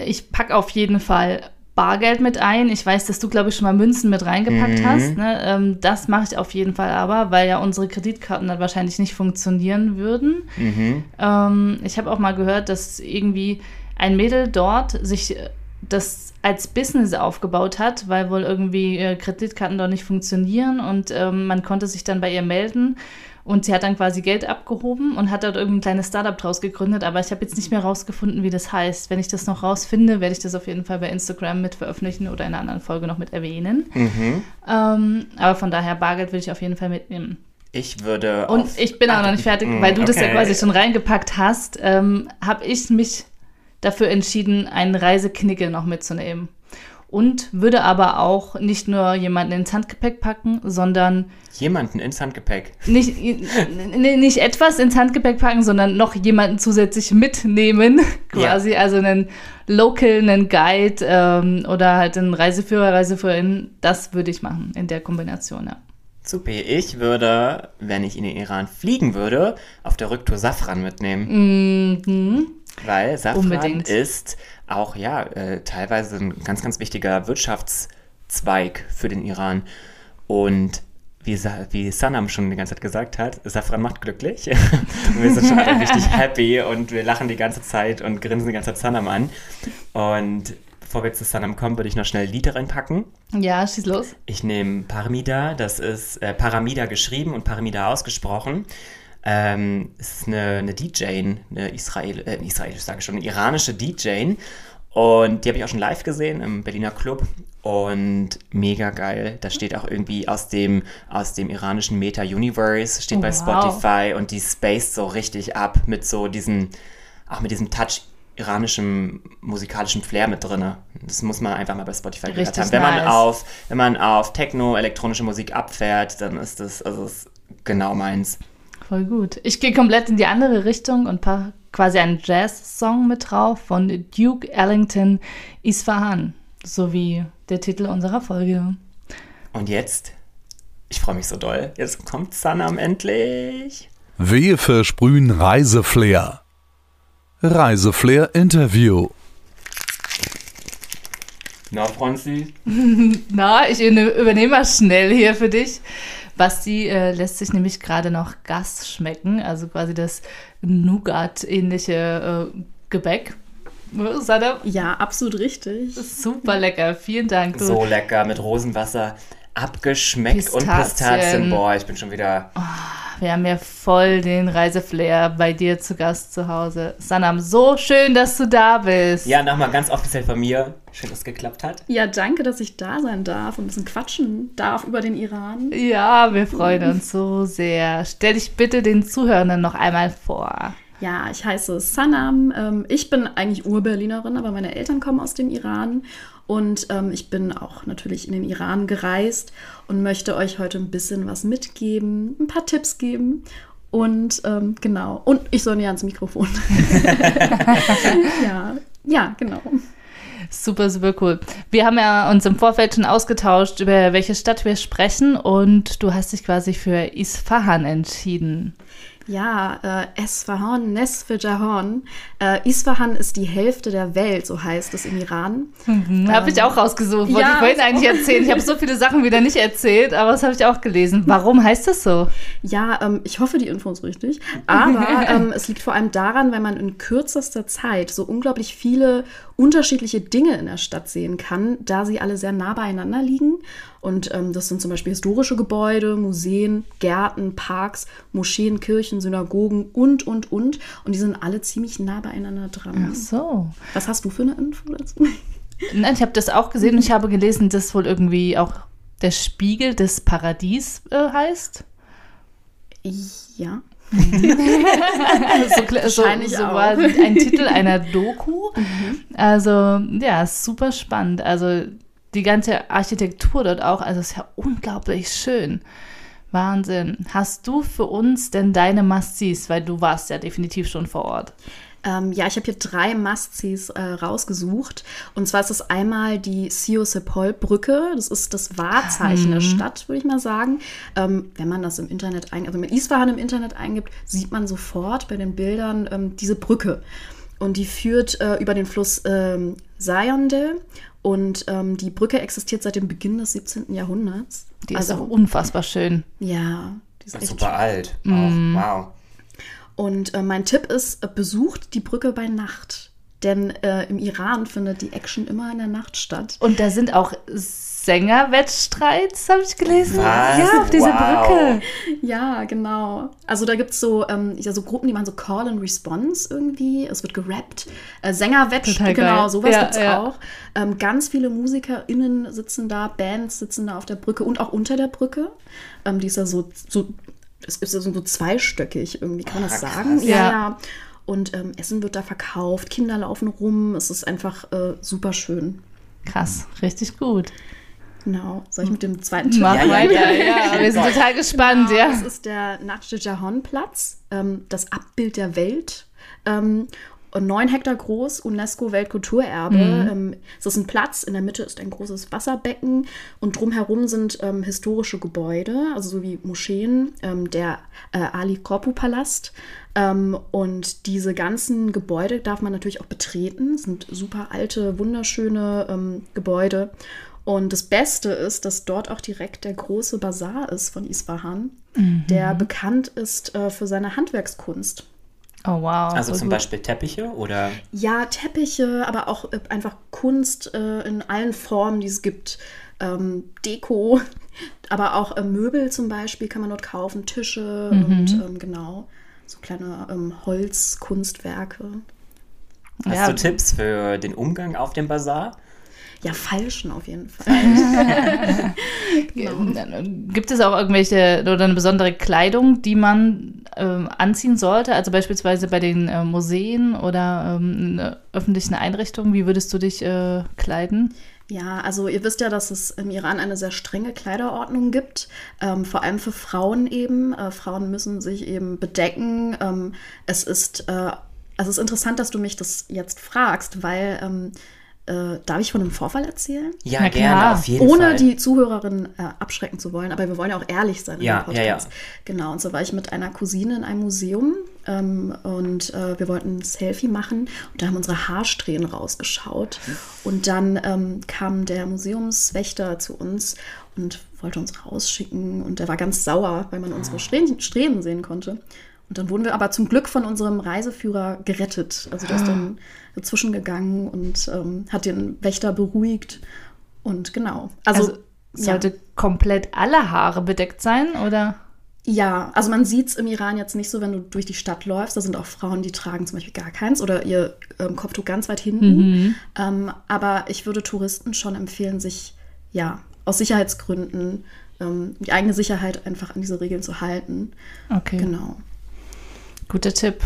S3: Ich packe auf jeden Fall Bargeld mit ein. Ich weiß, dass du, glaube ich, schon mal Münzen mit reingepackt
S4: Mhm.
S3: hast. Ne? Ähm, das mache ich auf jeden Fall aber, weil ja unsere Kreditkarten dann wahrscheinlich nicht funktionieren würden.
S4: Mhm.
S3: Ähm, ich habe auch mal gehört, dass irgendwie ein Mädel dort sich äh, das als Business aufgebaut hat, weil wohl irgendwie äh, Kreditkarten dort nicht funktionieren und ähm, man konnte sich dann bei ihr melden und sie hat dann quasi Geld abgehoben und hat dort irgendwie ein kleines Startup draus gegründet, aber ich habe jetzt nicht mehr rausgefunden, wie das heißt. Wenn ich das noch rausfinde, werde ich das auf jeden Fall bei Instagram mit veröffentlichen oder in einer anderen Folge noch mit erwähnen.
S4: Mhm.
S3: Ähm, aber von daher, Bargeld will ich auf jeden Fall mitnehmen.
S4: Ich würde.
S3: Und ich bin auch noch nicht fertig,
S4: mm,
S3: weil du das ja
S4: okay.
S3: quasi schon reingepackt hast, ähm, habe ich mich dafür entschieden, einen Reiseknickel noch mitzunehmen. Und würde aber auch nicht nur jemanden ins Handgepäck packen, sondern
S4: Jemanden ins Handgepäck.
S3: nicht, nicht etwas ins Handgepäck packen, sondern noch jemanden zusätzlich mitnehmen, quasi. Also einen Local, einen Guide ähm, oder halt einen Reiseführer, Reiseführerin. Das würde ich machen in der Kombination, ja.
S4: Super. Ich würde, wenn ich in den Iran fliegen würde, auf der Rücktour Safran mitnehmen.
S3: Mhm.
S4: Weil Safran
S3: Unbedingt.
S4: ist auch, ja, äh, teilweise ein ganz, ganz wichtiger Zweig für den Iran. Und wie, wie Sanam schon die ganze Zeit gesagt hat, Safran macht glücklich. und wir sind schon alle richtig happy und wir lachen die ganze Zeit und grinsen die ganze Zeit Sanam an. Und bevor wir zu Sanam kommen, würde ich noch schnell Lieder reinpacken.
S3: Ja, schieß los.
S4: Ich nehme Paramida, das ist äh, Paramida geschrieben und Paramida ausgesprochen. Ähm, es ist eine, eine DJ, eine Israel, äh, Israel, ich sage schon, eine iranische DJ. Und die habe ich auch schon live gesehen im Berliner Club. Und mega geil. Da steht auch irgendwie aus dem, aus dem iranischen Meta-Universe, steht
S3: Oh,
S4: bei
S3: wow.
S4: Spotify und die spaced so richtig ab mit so diesem, auch mit diesem Touch iranischem musikalischen Flair mit drinne. Das muss man einfach mal bei Spotify gehört
S3: Richtig
S4: haben. Wenn man
S3: nice.
S4: auf, wenn man auf Techno, elektronische Musik abfährt, dann ist das, also ist genau meins.
S3: Voll gut. Ich gehe komplett in die andere Richtung und pack quasi einen Jazz-Song mit drauf von Duke Ellington Isfahan. So wie der Titel unserer Folge.
S4: Und jetzt, ich freue mich so doll, jetzt kommt Sanam endlich.
S5: Wir versprühen Reiseflair. Reiseflair Interview.
S4: Na, Franzi?
S3: Na, ich übernehme mal schnell hier für dich. Basti äh, lässt sich nämlich gerade noch Gas schmecken, also quasi das Nougat-ähnliche äh, Gebäck. Äh, Sadam,
S1: Ja, absolut richtig.
S3: super lecker, vielen Dank. Du,
S4: So lecker mit Rosenwasser abgeschmeckt und
S3: Pistazien.
S4: Pistazien. Boah, ich bin schon wieder.
S3: Wir haben ja voll den Reiseflair bei dir zu Gast zu Hause. Sanam, so schön, dass du da bist.
S4: Ja, nochmal ganz offiziell von mir. Schön, dass es geklappt hat.
S1: Ja, danke, dass ich da sein darf und ein bisschen quatschen darf über den Iran.
S3: Ja, wir freuen uns so sehr. Stell dich bitte den Zuhörenden noch einmal vor.
S1: Ja, ich heiße Sanam. Ähm, ich bin eigentlich Ur-Berlinerin, aber meine Eltern kommen aus dem Iran. Und ähm, ich bin auch natürlich in den Iran gereist und möchte euch heute ein bisschen was mitgeben, ein paar Tipps geben. Und ähm, genau. Und ich soll näher ans Mikrofon. ja, ja, genau.
S3: Super, super cool. Wir haben ja uns im Vorfeld schon ausgetauscht, über welche Stadt wir sprechen und du hast dich quasi für Isfahan entschieden.
S1: Ja, äh, Esfahan, Nesfejahan. Äh, Isfahan ist die Hälfte der Welt, so heißt es im Iran.
S3: Hm, habe ich auch rausgesucht, wollte
S1: ja,
S3: ich vorhin eigentlich erzählen. Ich habe so viele Sachen wieder nicht erzählt, aber das habe ich auch gelesen. Warum heißt das so?
S1: Ja, ähm, ich hoffe, die Info ist richtig. Aber ähm, es liegt vor allem daran, weil man in kürzester Zeit so unglaublich viele unterschiedliche Dinge in der Stadt sehen kann, da sie alle sehr nah beieinander liegen. Und ähm, das sind zum Beispiel historische Gebäude, Museen, Gärten, Parks, Moscheen, Kirchen, Synagogen und, und, und. Und die sind alle ziemlich nah beieinander dran.
S3: Ach so.
S1: Was hast du für eine Info dazu?
S3: Nein, ich habe das auch gesehen und ich habe gelesen, dass wohl irgendwie auch der Spiegel des Paradies äh, heißt.
S1: Ja.
S3: so, kle- so,
S1: Wahrscheinlich
S3: so
S1: auch.
S3: war ein Titel einer Doku. Also, ja, super spannend. Also, die ganze Architektur dort auch, also ist ja unglaublich schön. Wahnsinn. Hast du für uns denn deine Must-Sees? Weil du warst ja definitiv schon vor Ort.
S1: Ähm, ja, ich habe hier drei Must-Sees äh, rausgesucht. Und zwar ist es einmal die Sio Sepol-Brücke. Das ist das Wahrzeichen der Stadt, würde ich mal sagen. Ähm, wenn man das im Internet eingibt, also wenn man Isfahan im Internet eingibt, sieht man sofort bei den Bildern ähm, diese Brücke. Und die führt äh, über den Fluss ähm, Sayonde. Und ähm, die Brücke existiert seit dem Beginn des 17. Jahrhunderts.
S3: Die ist auch unfassbar schön.
S1: ja, die ist echt
S4: Super alt. Auch. Wow.
S1: Und äh, mein Tipp ist, äh, besucht die Brücke bei Nacht. Denn äh, im Iran findet die Action immer in der Nacht statt.
S3: Und da sind auch Sängerwettstreits, habe ich gelesen.
S4: Was?
S3: Ja, auf dieser
S4: Wow.
S3: Brücke.
S1: Ja, genau. Also da gibt es so, ähm, ja, so Gruppen, die machen so Call and Response irgendwie. Es wird gerappt. Äh, Sängerwett,
S3: Total
S1: genau, sowas
S3: Ja,
S1: gibt's
S3: ja.
S1: auch. Ähm, ganz viele MusikerInnen sitzen da, Bands sitzen da auf der Brücke und auch unter der Brücke. Ähm, die ist ja so, so es ist ja so zweistöckig irgendwie, kann man das
S4: Ah,
S1: sagen?
S4: krass.
S1: Ja.
S3: ja.
S1: Und ähm, Essen wird da verkauft, Kinder laufen rum. Es ist einfach äh, super schön.
S3: Krass, richtig gut.
S1: Genau. Soll ich mit dem zweiten Tipp
S3: Mach weiter,
S4: ja,
S3: ja.
S4: ja.
S3: Wir sind total gespannt,
S1: Genau,
S3: ja.
S1: Das ist der Natschehahon-Platz, ähm, das Abbild der Welt. Ähm, und neun Hektar groß, UNESCO-Weltkulturerbe. Ähm, es ist ein Platz, in der Mitte ist ein großes Wasserbecken und drumherum sind ähm, historische Gebäude, also so wie Moscheen, ähm, der äh, Ali Korpu-Palast. Ähm, und diese ganzen Gebäude darf man natürlich auch betreten. Es sind super alte, wunderschöne ähm, Gebäude. Und das Beste ist, dass dort auch direkt der große Bazar ist von Isfahan, der bekannt ist äh, für seine Handwerkskunst.
S3: Oh, wow.
S4: Also
S3: voll
S4: zum
S3: gut.
S4: Beispiel Teppiche oder
S1: Ja, Teppiche, aber auch äh, einfach Kunst äh, in allen Formen, die es gibt. Ähm, Deko, aber auch äh, Möbel zum Beispiel kann man dort kaufen, Tische und ähm, genau, so kleine ähm, Holzkunstwerke.
S4: hast
S3: Ja.
S4: du Tipps für den Umgang auf dem Bazar?
S1: Ja, falschen auf jeden Fall.
S3: Gibt es auch irgendwelche oder eine besondere Kleidung, die man ähm, anziehen sollte? Also beispielsweise bei den äh, Museen oder ähm, in, öffentlichen Einrichtungen. Wie würdest du dich äh, kleiden?
S1: Ja, also ihr wisst ja, dass es im Iran eine sehr strenge Kleiderordnung gibt, ähm, vor allem für Frauen eben. Äh, Frauen müssen sich eben bedecken. Ähm, es ist, äh, also es ist interessant, dass du mich das jetzt fragst, weil ähm, äh, darf ich von einem Vorfall erzählen?
S4: Ja,
S3: Na
S4: gerne,
S3: klar.
S4: auf jeden
S1: Ohne
S4: Fall.
S1: die Zuhörerin äh, abschrecken zu wollen, aber wir wollen ja auch ehrlich sein in
S4: Ja, ja,
S1: Podcast.
S4: ja.
S1: Genau, und so war ich mit einer Cousine in einem Museum ähm, und äh, wir wollten ein Selfie machen und da haben unsere Haarsträhnen rausgeschaut. Und dann ähm, kam der Museumswächter zu uns und wollte uns rausschicken und der war ganz sauer, weil man unsere Strähnen, Strähnen sehen konnte. Und dann wurden wir aber zum Glück von unserem Reiseführer gerettet. Also der ist dann dazwischen gegangen und ähm, hat den Wächter beruhigt. Und genau. Also,
S3: Also, sollte komplett alle Haare bedeckt sein oder?
S1: ja, also man sieht es im Iran jetzt nicht so, wenn du durch die Stadt läufst. Da sind auch Frauen, die tragen zum Beispiel gar keins oder ihr ähm, Kopftuch ganz weit hinten. Ähm, aber ich würde Touristen schon empfehlen, sich ja aus Sicherheitsgründen ähm, die eigene Sicherheit einfach an diese Regeln zu halten.
S3: Okay,
S1: Genau.
S3: Guter Tipp.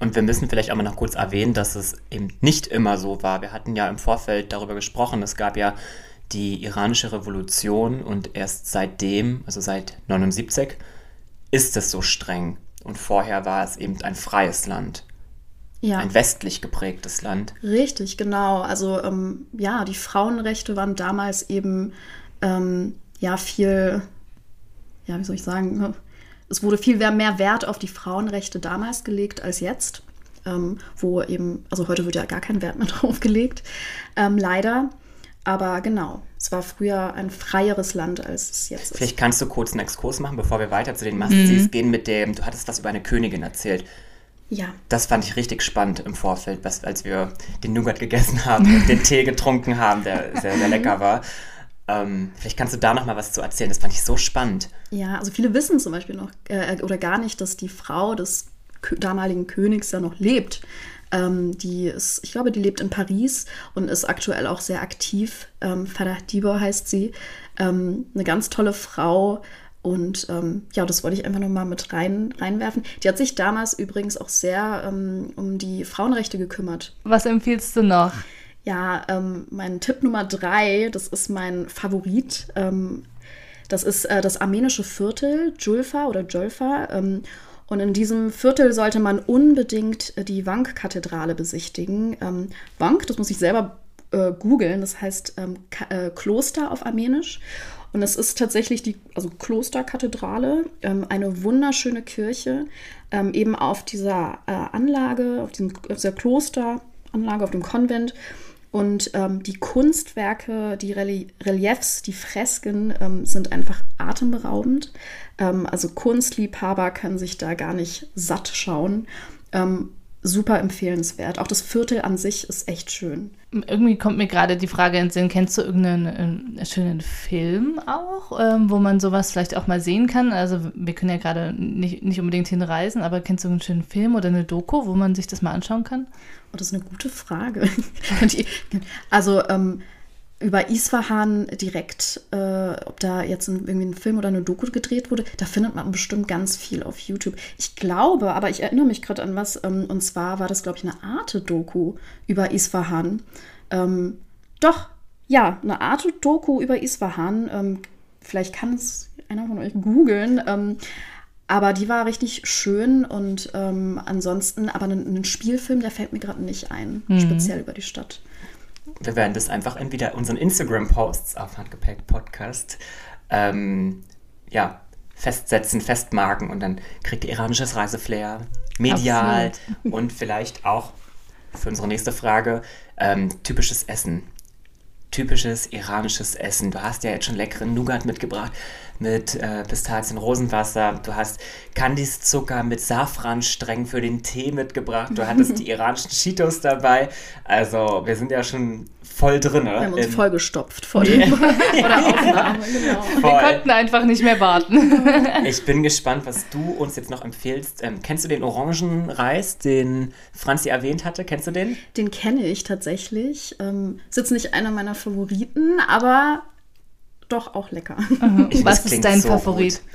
S4: Und wir müssen vielleicht auch mal noch kurz erwähnen, dass es eben nicht immer so war. Wir hatten ja im Vorfeld darüber gesprochen. Es gab ja die iranische Revolution und erst seitdem, also seit 79, ist es so streng. Und vorher war es eben ein freies Land,
S1: Ja.
S4: ein westlich geprägtes Land.
S1: Richtig, genau. Also ähm, ja, die Frauenrechte waren damals eben ähm, ja viel, ja, wie soll ich sagen, ne? Es wurde viel mehr- Wert auf die Frauenrechte damals gelegt als jetzt, ähm, wo eben, also heute wird ja gar kein Wert mehr drauf gelegt, ähm, leider. Aber genau, es war früher ein freieres Land, als es jetzt ist.
S4: Vielleicht kannst du kurz einen Exkurs machen, bevor wir weiter zu den Must-Sees gehen mit dem, du hattest was über eine Königin erzählt.
S1: Ja,
S4: Das fand ich richtig spannend im Vorfeld, was, als wir den Nougat gegessen haben und den Tee getrunken haben, der sehr, sehr lecker war. Ähm, vielleicht kannst du da noch mal was zu erzählen. Das fand ich so spannend.
S1: Ja, also viele wissen zum Beispiel noch äh, oder gar nicht, dass die Frau des damaligen Königs ja noch lebt. Ähm, die ist, ich glaube, die lebt in Paris und ist aktuell auch sehr aktiv. Ähm, Farah Dibo heißt sie. Ähm, eine ganz tolle Frau. Und ähm, ja, das wollte ich einfach nochmal mit rein, reinwerfen. Die hat sich damals übrigens auch sehr ähm, um die Frauenrechte gekümmert.
S3: Was empfiehlst du noch?
S1: Ja, ähm, mein Tipp Nummer drei, das ist mein Favorit. Ähm, das ist äh, das armenische Viertel, Julfa oder Jolfa. Ähm, und in diesem Viertel sollte man unbedingt äh, die Wank-Kathedrale besichtigen. Ähm, Wank, das muss ich selber äh, googeln, das heißt ähm, äh, Kloster auf Armenisch. Und es ist tatsächlich die also Klosterkathedrale, ähm, eine wunderschöne Kirche, ähm, eben auf dieser äh, Anlage, auf, diesem, auf dieser Klosteranlage, auf dem Konvent. Und ähm, die Kunstwerke, die Relie Reliefs, die Fresken ähm, sind einfach atemberaubend. Ähm, also Kunstliebhaber können sich da gar nicht satt schauen. Super empfehlenswert. Auch das Viertel an sich ist echt schön.
S3: Irgendwie kommt mir gerade die Frage ins Sinn, kennst du irgendeinen äh, schönen Film auch, ähm, wo man sowas vielleicht auch mal sehen kann? Also wir können ja gerade nicht, nicht unbedingt hinreisen, aber kennst du einen schönen Film oder eine Doku, wo man sich das mal anschauen kann?
S1: Oh, das ist eine gute Frage. Also ähm, über Isfahan direkt, äh, ob da jetzt ein, irgendwie ein Film oder eine Doku gedreht wurde, da findet man bestimmt ganz viel auf YouTube. Ich glaube, aber ich erinnere mich gerade an was, ähm, und zwar war das, glaube ich, eine Arte-Doku über Isfahan. Ähm, doch, ja, eine Arte-Doku über Isfahan. Ähm, vielleicht kann es einer von euch googeln. Ähm, aber die war richtig schön und ähm, ansonsten, aber ein, ein Spielfilm, der fällt mir gerade nicht ein, speziell über die Stadt.
S4: Wir werden das einfach entweder unseren Instagram-Posts auf Handgepäck Podcast ähm, ja, festsetzen, festmarken und dann kriegt ihr iranisches Reiseflair, medial und vielleicht auch für unsere nächste Frage ähm, typisches Essen. typisches iranisches Essen? Du hast ja jetzt schon leckeren Nougat mitgebracht mit äh, Pistazien, Rosenwasser. Du hast Kandiszucker mit Safransträngen für den Tee mitgebracht. Du hattest die iranischen Cheetos dabei. Also wir sind ja schon voll drin.
S1: Wir haben uns vollgestopft vor, dem, vor der Aufnahme. Genau.
S3: Wir konnten einfach nicht mehr warten.
S4: ich bin gespannt, was du uns jetzt noch empfehlst. Ähm, kennst du den Orangenreis, den Franzi erwähnt hatte? Kennst du den?
S1: Den kenne ich tatsächlich. Ähm, ist jetzt nicht einer meiner Favoriten, aber doch auch lecker.
S3: Was ist dein so Favorit? Gut.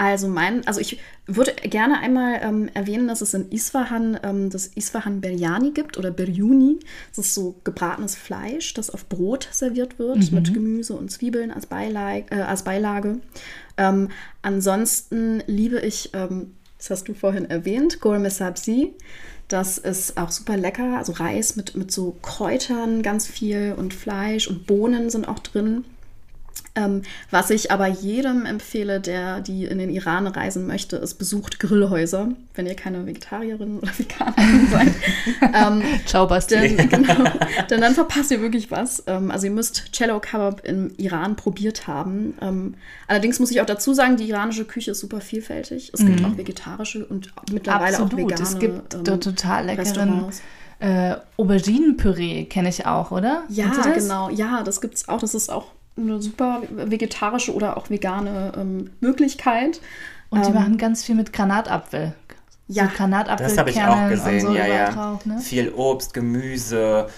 S1: Also mein, also ich würde gerne einmal ähm, erwähnen, dass es in Isfahan ähm, das Isfahan Biryani gibt oder Biryuni. Das ist so gebratenes Fleisch, das auf Brot serviert wird mhm. mit Gemüse und Zwiebeln als, Beilage. Äh, als Beilage. Ähm, ansonsten liebe ich, ähm, das hast du vorhin erwähnt, Gourmet Sabzi. Das ist auch super lecker. Also Reis mit, mit so Kräutern ganz viel und Fleisch und Bohnen sind auch drin. Ähm, was ich aber jedem empfehle, der die in den Iran reisen möchte, ist besucht Grillhäuser, wenn ihr keine Vegetarierin oder Veganerin seid.
S3: ähm, Ciao, Basti.
S1: Denn, genau, denn dann verpasst ihr wirklich was. Ähm, also ihr müsst Cello Kebab im Iran probiert haben. Ähm, allerdings muss ich auch dazu sagen, die iranische Küche ist super vielfältig. Es mhm. gibt auch vegetarische und mittlerweile
S3: Absolut.
S1: auch vegane
S3: Es gibt ähm, total leckeren äh, Auberginenpüree, kenne ich auch, oder?
S1: Ja, genau. Ja, das gibt es auch. Das ist auch eine super vegetarische oder auch vegane ähm, Möglichkeit.
S3: Und die ähm, machen ganz viel mit Granatapfel.
S1: Ja,
S4: so Granatapfel das habe ich auch gesehen. So ja, ja. Drauf, ne? Viel Obst, Gemüse,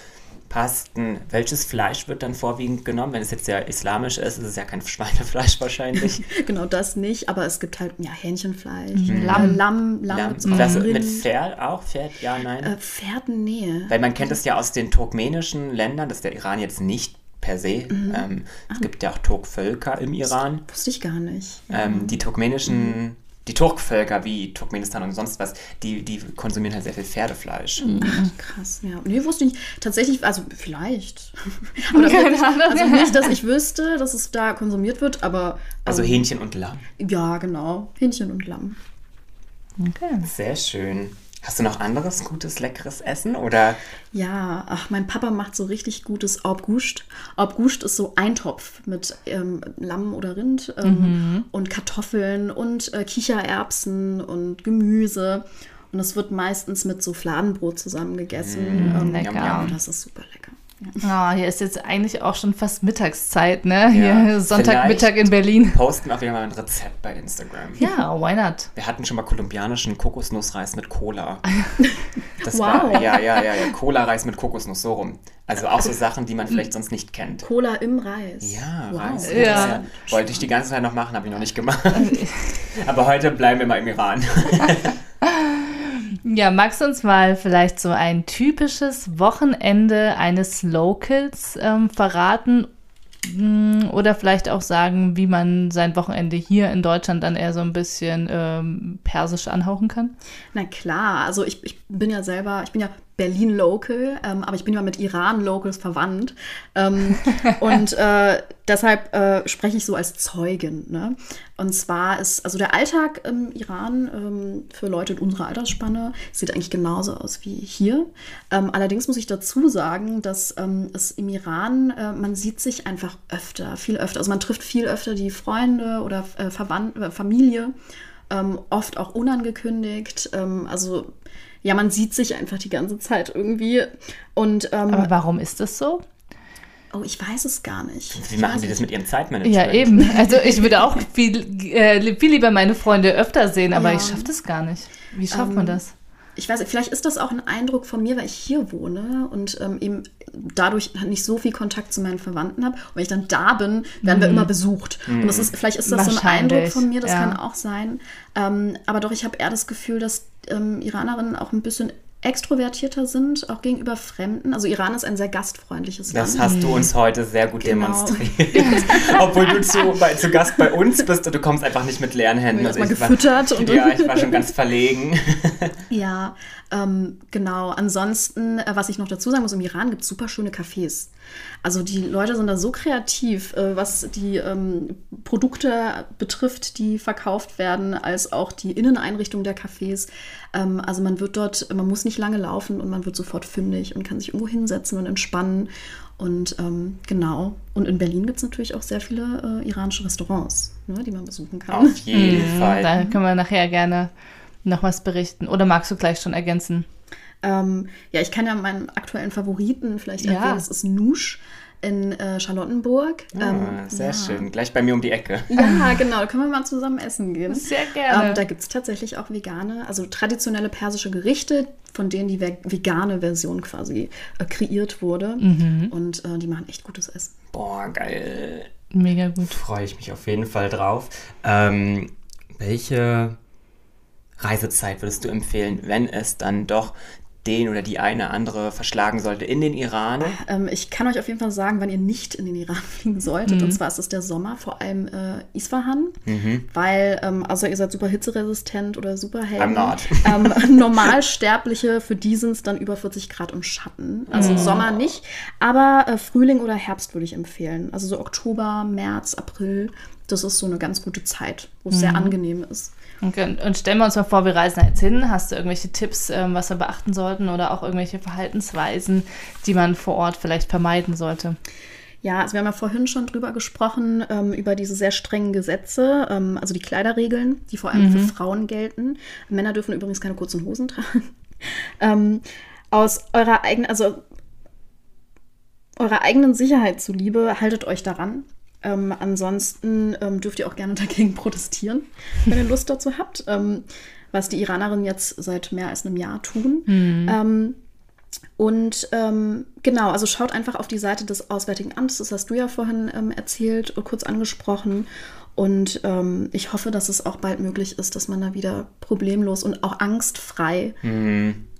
S4: Pasten. Welches Fleisch wird dann vorwiegend genommen? Wenn es jetzt ja islamisch ist, ist es ja kein Schweinefleisch wahrscheinlich.
S1: genau, das nicht, aber es gibt halt ja Hähnchenfleisch,
S3: mhm. Lamm,
S1: Lamm, Lamm.
S4: Lamm. Das mit Pferd auch? Pferd, ja, nein?
S1: Äh, Pferd, nee.
S4: Weil man kennt es ja aus den turkmenischen Ländern, das ist der Iran jetzt nicht per se. Mhm. Ähm, es gibt ja auch Turkvölker im Iran.
S1: Das wusste ich gar nicht.
S4: Ähm, die turkmenischen, mhm. die Turkvölker wie Turkmenistan und sonst was, die, die konsumieren halt sehr viel Pferdefleisch.
S1: Mhm. Ach, krass, ja. Nee, wusste ich nicht. Tatsächlich, also vielleicht. aber Keine Ahnung. Also nicht, dass ich wüsste, dass es da konsumiert wird, aber.
S4: Also ähm, Hähnchen und Lamm.
S1: Ja, genau. Hähnchen und Lamm.
S4: Okay. Sehr schön. Hast du noch anderes gutes, leckeres Essen oder?
S1: Ja, ach, mein Papa macht so richtig gutes Obguscht. Obguscht ist so ein Topf mit ähm, Lamm oder Rind ähm, mhm. und Kartoffeln und äh, Kichererbsen und Gemüse. Und es wird meistens mit so Fladenbrot zusammen gegessen.
S3: Mm, ähm, lecker.
S1: Ja, und das ist super lecker.
S3: Oh, hier ist jetzt eigentlich auch schon fast Mittagszeit, ne? Hier Sonntagmittag in Berlin.
S4: Posten wir auch wieder mal ein Rezept bei Instagram.
S3: Ja, why not?
S4: Wir hatten schon mal kolumbianischen Kokosnussreis mit Cola. Das wow. war, ja, ja, ja, ja. Cola-Reis mit Kokosnuss, so rum. Also auch so Sachen, die man vielleicht sonst nicht kennt.
S1: Cola im Reis.
S4: Ja, wow. Reis. Ja. ja. Wollte ich die ganze Zeit noch machen, habe ich noch nicht gemacht. Aber heute bleiben wir mal im Iran.
S3: Ja, magst du uns mal vielleicht so ein typisches Wochenende eines Locals ähm, verraten? Mm, oder vielleicht auch sagen, wie man sein Wochenende hier in Deutschland dann eher so ein bisschen ähm, persisch anhauchen kann?
S1: Na klar, also ich, ich bin ja selber, ich bin ja Berlin Local, ähm, aber ich bin ja mit Iran Locals verwandt. Ähm, und äh, deshalb äh, spreche ich so als Zeugin. Ne? Und zwar ist, also der Alltag im Iran ähm, für Leute in unserer Altersspanne sieht eigentlich genauso aus wie hier. Ähm, allerdings muss ich dazu sagen, dass ähm, es im Iran, äh, man sieht sich einfach öfter, viel öfter. Also man trifft viel öfter die Freunde oder äh, Verwand äh, Familie. Ähm, oft auch unangekündigt. also ja, man sieht sich einfach die ganze Zeit irgendwie. Und, ähm,
S3: Aber warum ist das so?
S1: Oh, ich weiß es gar nicht.
S4: Wie machen Sie das mit Ihrem Zeitmanagement?
S3: Ja, eben. Also ich würde auch viel, äh, viel lieber meine Freunde öfter sehen, aber ja. ich schaffe das gar nicht. Wie schafft ähm, man das?
S1: Ich weiß, vielleicht ist das auch ein Eindruck von mir, weil ich hier wohne und ähm, eben dadurch nicht so viel Kontakt zu meinen Verwandten habe. Und wenn ich dann da bin, werden mhm. wir immer besucht. Mhm. Und das ist, vielleicht ist das so ein Eindruck von mir, das ja. kann auch sein. Ähm, aber doch, ich habe eher das Gefühl, dass ähm, Iranerinnen auch ein bisschen extrovertierter sind, auch gegenüber Fremden. Also Iran ist ein sehr gastfreundliches
S4: Land. Das hast du uns heute sehr gut genau. demonstriert. Obwohl du zu, bei, zu Gast bei uns bist und du kommst einfach nicht mit leeren Händen.
S1: Also ich gefüttert.
S4: War, und ja, ich war schon ganz verlegen.
S1: ja, ähm, genau. Ansonsten, äh, was ich noch dazu sagen muss, im Iran gibt es super schöne Cafés. Also die Leute sind da so kreativ, äh, was die ähm, Produkte betrifft, die verkauft werden, als auch die Inneneinrichtung der Cafés. Ähm, also man wird dort, man muss nicht lange laufen und man wird sofort fündig und kann sich irgendwo hinsetzen und entspannen. Und ähm, genau. Und in Berlin gibt es natürlich auch sehr viele äh, iranische Restaurants, ne, die man besuchen kann.
S4: Auf jeden
S3: Mhm,
S4: Fall.
S3: Da können wir nachher gerne noch was berichten. Oder magst du gleich schon ergänzen?
S1: Ähm, ja, ich kann ja meinen aktuellen Favoriten vielleicht
S3: Ja.
S1: erwähnen. Das ist Nusch in äh, Charlottenburg.
S4: Ah,
S1: Ähm,
S4: sehr
S1: ja.
S4: schön. Gleich bei mir um die Ecke.
S1: Ja, genau. Da können wir mal zusammen essen gehen.
S3: Sehr gerne.
S1: Ähm, da gibt es tatsächlich auch vegane, also traditionelle persische Gerichte, von denen die ve- vegane Version quasi äh, kreiert wurde.
S3: Mhm.
S1: Und äh, die machen echt gutes Essen.
S4: Boah, geil.
S3: Mega gut.
S4: Freue ich mich auf jeden Fall drauf. Ähm, welche Reisezeit würdest du empfehlen, wenn es dann doch den oder die eine andere verschlagen sollte in den Iran?
S1: Ähm, ich kann euch auf jeden Fall sagen, wann ihr nicht in den Iran fliegen solltet. Und zwar ist es der Sommer, vor allem äh, Isfahan. Weil, ähm, also ihr seid super hitzeresistent oder super hell.
S4: I'm not.
S1: Ähm, Normalsterbliche, für die sind es dann über 40 Grad im Schatten. Also Sommer nicht. Aber äh, Frühling oder Herbst würde ich empfehlen. Also so Oktober, März, April. Das ist so eine ganz gute Zeit, wo es sehr angenehm ist.
S3: Okay, und stellen wir uns mal vor, wir reisen da jetzt hin. Hast du irgendwelche Tipps, ähm, was wir beachten sollten oder auch irgendwelche Verhaltensweisen, die man vor Ort vielleicht vermeiden sollte?
S1: Ja, also wir haben ja vorhin schon drüber gesprochen, ähm, über diese sehr strengen Gesetze, ähm, also die Kleiderregeln, die vor allem für Frauen gelten. Männer dürfen übrigens keine kurzen Hosen tragen. ähm, aus eurer eigenen, also eurer eigenen Sicherheit zuliebe, haltet euch daran. Ähm, ansonsten ähm, dürft ihr auch gerne dagegen protestieren, wenn ihr Lust dazu habt, ähm, was die Iranerinnen jetzt seit mehr als einem Jahr tun. Ähm, und ähm, genau, also schaut einfach auf die Seite des Auswärtigen Amtes, das hast du ja vorhin ähm, erzählt und kurz angesprochen. Und ähm, ich hoffe, dass es auch bald möglich ist, dass man da wieder problemlos und auch angstfrei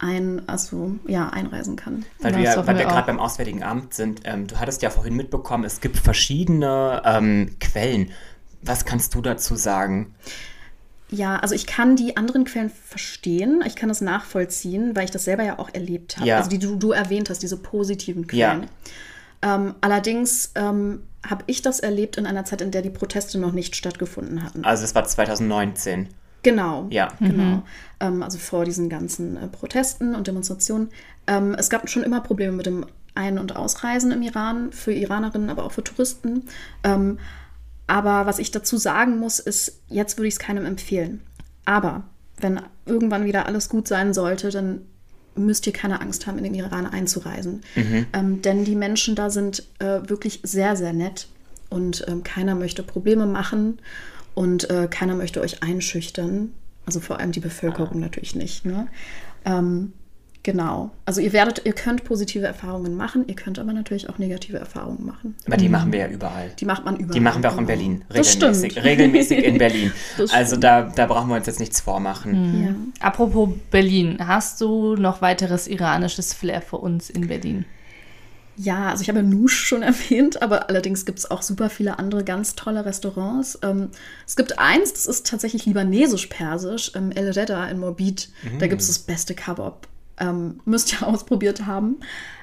S1: ein, also, ja, einreisen kann.
S4: Weil,
S3: Ja,
S4: wir, weil wir gerade beim Auswärtigen Amt sind, ähm, du hattest ja vorhin mitbekommen, es gibt verschiedene ähm, Quellen. Was kannst du dazu sagen?
S1: Ja, also ich kann die anderen Quellen verstehen, ich kann das nachvollziehen, weil ich das selber ja auch erlebt habe.
S4: Ja.
S1: Also die du, du erwähnt hast, diese positiven Quellen. Ähm, allerdings ähm, habe ich das erlebt in einer Zeit, in der die Proteste noch nicht stattgefunden hatten.
S4: Also es war 2019.
S1: Genau.
S4: Ja.
S1: Genau. Ähm, also vor diesen ganzen äh, Protesten und Demonstrationen. Ähm, es gab schon immer Probleme mit dem Ein- und Ausreisen im Iran, für Iranerinnen, aber auch für Touristen. Ähm, aber was ich dazu sagen muss, ist, jetzt würde ich es keinem empfehlen. Aber wenn irgendwann wieder alles gut sein sollte, dann müsst ihr keine Angst haben, in den Iran einzureisen. Ähm, denn die Menschen da sind äh, wirklich sehr, sehr nett und ähm, keiner möchte Probleme machen und äh, keiner möchte euch einschüchtern. Also vor allem die Bevölkerung natürlich nicht. Ne? Ähm, genau. Also ihr werdet, ihr könnt positive Erfahrungen machen, ihr könnt aber natürlich auch negative Erfahrungen machen.
S4: Aber die machen wir ja überall.
S1: Die macht man überall.
S4: Die machen wir auch in
S1: genau.
S4: Berlin.
S1: Das
S4: Regelmäßig.
S1: stimmt.
S4: Regelmäßig in Berlin. Also da, da brauchen wir uns jetzt nichts vormachen.
S1: Ja.
S3: Apropos Berlin, hast du noch weiteres iranisches Flair für uns in Berlin?
S1: Ja, also ich habe Nusch schon erwähnt, aber allerdings gibt es auch super viele andere ganz tolle Restaurants. Ähm, es gibt eins, das ist tatsächlich libanesisch-persisch, ähm, El Reda in Morbid. Da gibt es das beste Kebab. Ähm, müsst ihr ausprobiert haben.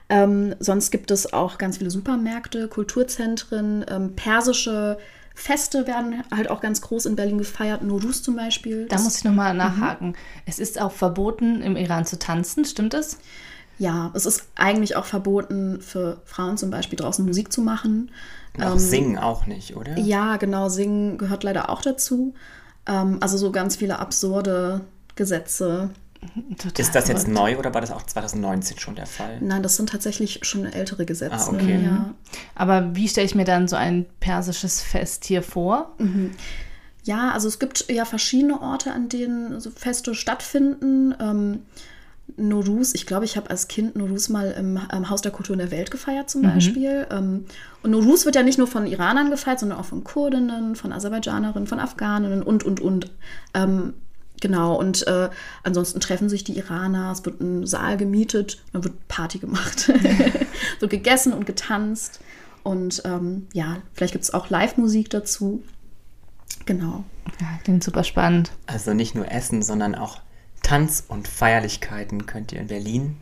S1: Ähm, sonst gibt es auch ganz viele Supermärkte, Kulturzentren, ähm, persische Feste werden halt auch ganz groß in Berlin gefeiert. Nuruz zum Beispiel.
S3: Da
S1: Das-
S3: muss ich nochmal nachhaken. Es ist auch verboten, im Iran zu tanzen, stimmt es?
S1: Ja, es ist eigentlich auch verboten für Frauen zum Beispiel draußen Musik zu machen.
S4: Und auch singen auch nicht, oder?
S1: Ja, genau, Singen gehört leider auch dazu. Ähm, also so ganz viele absurde Gesetze.
S3: Total
S4: Ist das jetzt
S3: verrückt.
S4: neu oder war das auch 2019 schon der Fall?
S1: Nein, das sind tatsächlich schon ältere Gesetze.
S4: Ah, okay.
S1: ja.
S3: Aber wie stelle ich mir dann so ein persisches Fest hier vor?
S1: ja, also es gibt ja verschiedene Orte, an denen so Feste stattfinden. Ähm, Norus, ich glaube, ich habe als Kind Norus mal im, im Haus der Kultur in der Welt gefeiert zum Beispiel. Ähm, und Norus wird ja nicht nur von Iranern gefeiert, sondern auch von Kurdinnen, von Aserbaidschanerinnen, von Afghaninnen und, und, und. Ähm, genau, und äh, ansonsten treffen sich die Iraner, es wird ein Saal gemietet, dann wird Party gemacht. wird gegessen und getanzt. Und ähm, ja, vielleicht gibt es auch Live-Musik dazu. Genau.
S3: Ja, klingt super spannend.
S4: Also nicht nur Essen, sondern auch Tanz und Feierlichkeiten könnt ihr in Berlin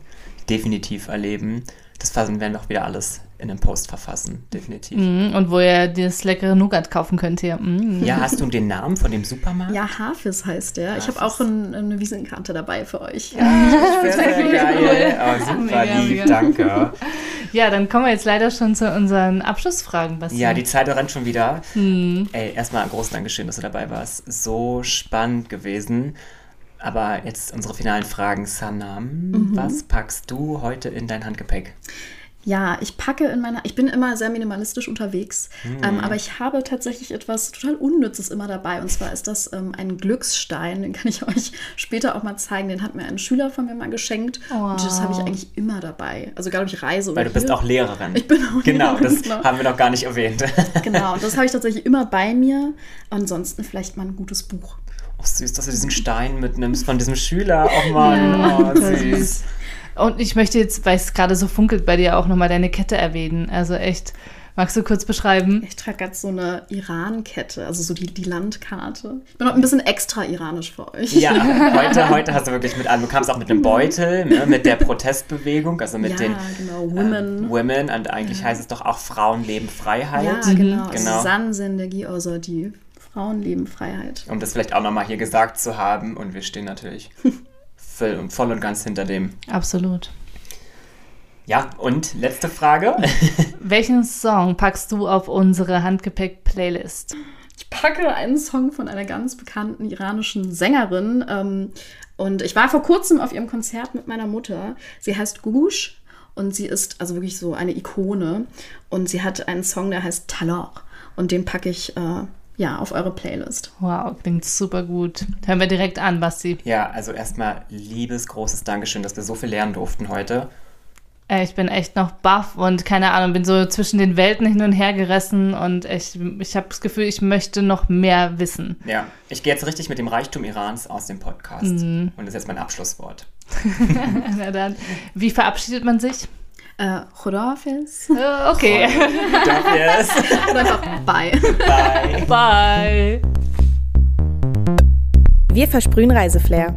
S4: definitiv erleben. das werden wir noch wieder alles in einem Post verfassen, definitiv.
S3: Mhm, und wo ihr das leckere Nougat kaufen könnt hier. Mhm.
S4: Ja, hast du den Namen von dem Supermarkt?
S1: Ja, Hafis heißt der. Ich habe auch ein, eine Visitenkarte dabei für euch.
S4: sehr, sehr geil. Oh, super
S3: Mega,
S4: lieb,
S3: mega.
S4: danke.
S3: Ja, dann kommen wir jetzt leider schon zu unseren Abschlussfragen, Basti.
S4: Ja, die Zeit rennt schon wieder.
S3: Mhm.
S4: Ey, erstmal ein großes Dankeschön, dass du dabei warst. So spannend gewesen. Aber jetzt unsere finalen Fragen. Sanam, was packst du heute in dein Handgepäck?
S1: Ja, ich packe in meiner, ich bin immer sehr minimalistisch unterwegs, ähm, aber ich habe tatsächlich etwas total Unnützes immer dabei. Und zwar ist das ähm, ein Glücksstein, den kann ich euch später auch mal zeigen. Den hat mir ein Schüler von mir mal geschenkt. Und das habe ich eigentlich immer dabei. Also egal, ob ich reise oder
S4: Weil du bist
S1: hier.
S4: auch Lehrerin.
S1: Ich bin auch
S4: Genau,
S1: Lehrerin,
S4: das
S1: genau.
S4: haben wir noch gar nicht erwähnt.
S1: Genau, und das habe ich tatsächlich immer bei mir. Ansonsten vielleicht mal ein gutes Buch.
S4: Oh, süß, dass du diesen Stein mitnimmst von diesem Schüler. Oh Mann, oh, süß.
S3: Und ich möchte jetzt, weil es gerade so funkelt bei dir, auch nochmal deine Kette erwähnen. Also echt, magst du kurz beschreiben?
S1: Ich trage gerade so eine Iran-Kette, also so die, die Landkarte. Ich bin auch ein bisschen extra iranisch für euch.
S4: Ja, heute, heute hast du wirklich mit allem. Du kamst auch mit einem Beutel, ne, mit der Protestbewegung, also mit
S1: Ja,
S4: den
S1: genau, Women.
S4: ähm, Women. Und eigentlich heißt es doch auch Frauen leben Freiheit.
S1: Ja, genau.
S4: Genau.
S1: San Zendegi Ozadi. Frauen leben Freiheit.
S4: Um das vielleicht auch nochmal hier gesagt zu haben. Und wir stehen natürlich voll und, voll und ganz hinter dem.
S3: Absolut.
S4: Ja, und letzte Frage.
S3: Welchen Song packst du auf unsere Handgepäck-Playlist?
S1: Ich packe einen Song von einer ganz bekannten iranischen Sängerin. Ähm, und ich war vor kurzem auf ihrem Konzert mit meiner Mutter. Sie heißt Gugush und sie ist also wirklich so eine Ikone. Und sie hat einen Song, der heißt Talor. Und den packe ich äh, ja auf eure Playlist.
S3: Wow, klingt super gut. Hören wir direkt an, Basti.
S4: Ja, also erstmal liebes, großes Dankeschön, dass wir so viel lernen durften heute.
S3: Äh, Ich bin echt noch baff und keine Ahnung, bin so zwischen den Welten hin und her gerissen und ich, ich habe das Gefühl, ich möchte noch mehr wissen.
S4: Ja, ich gehe jetzt richtig mit dem Reichtum Irans aus dem Podcast. Und das ist jetzt mein Abschlusswort.
S3: Na dann, wie verabschiedet man sich?
S1: Äh, Khodafis.
S3: Äh, Okay,
S4: Danke.
S1: Oder einfach bye.
S4: Bye.
S3: bye.
S2: Wir versprühen Reiseflair.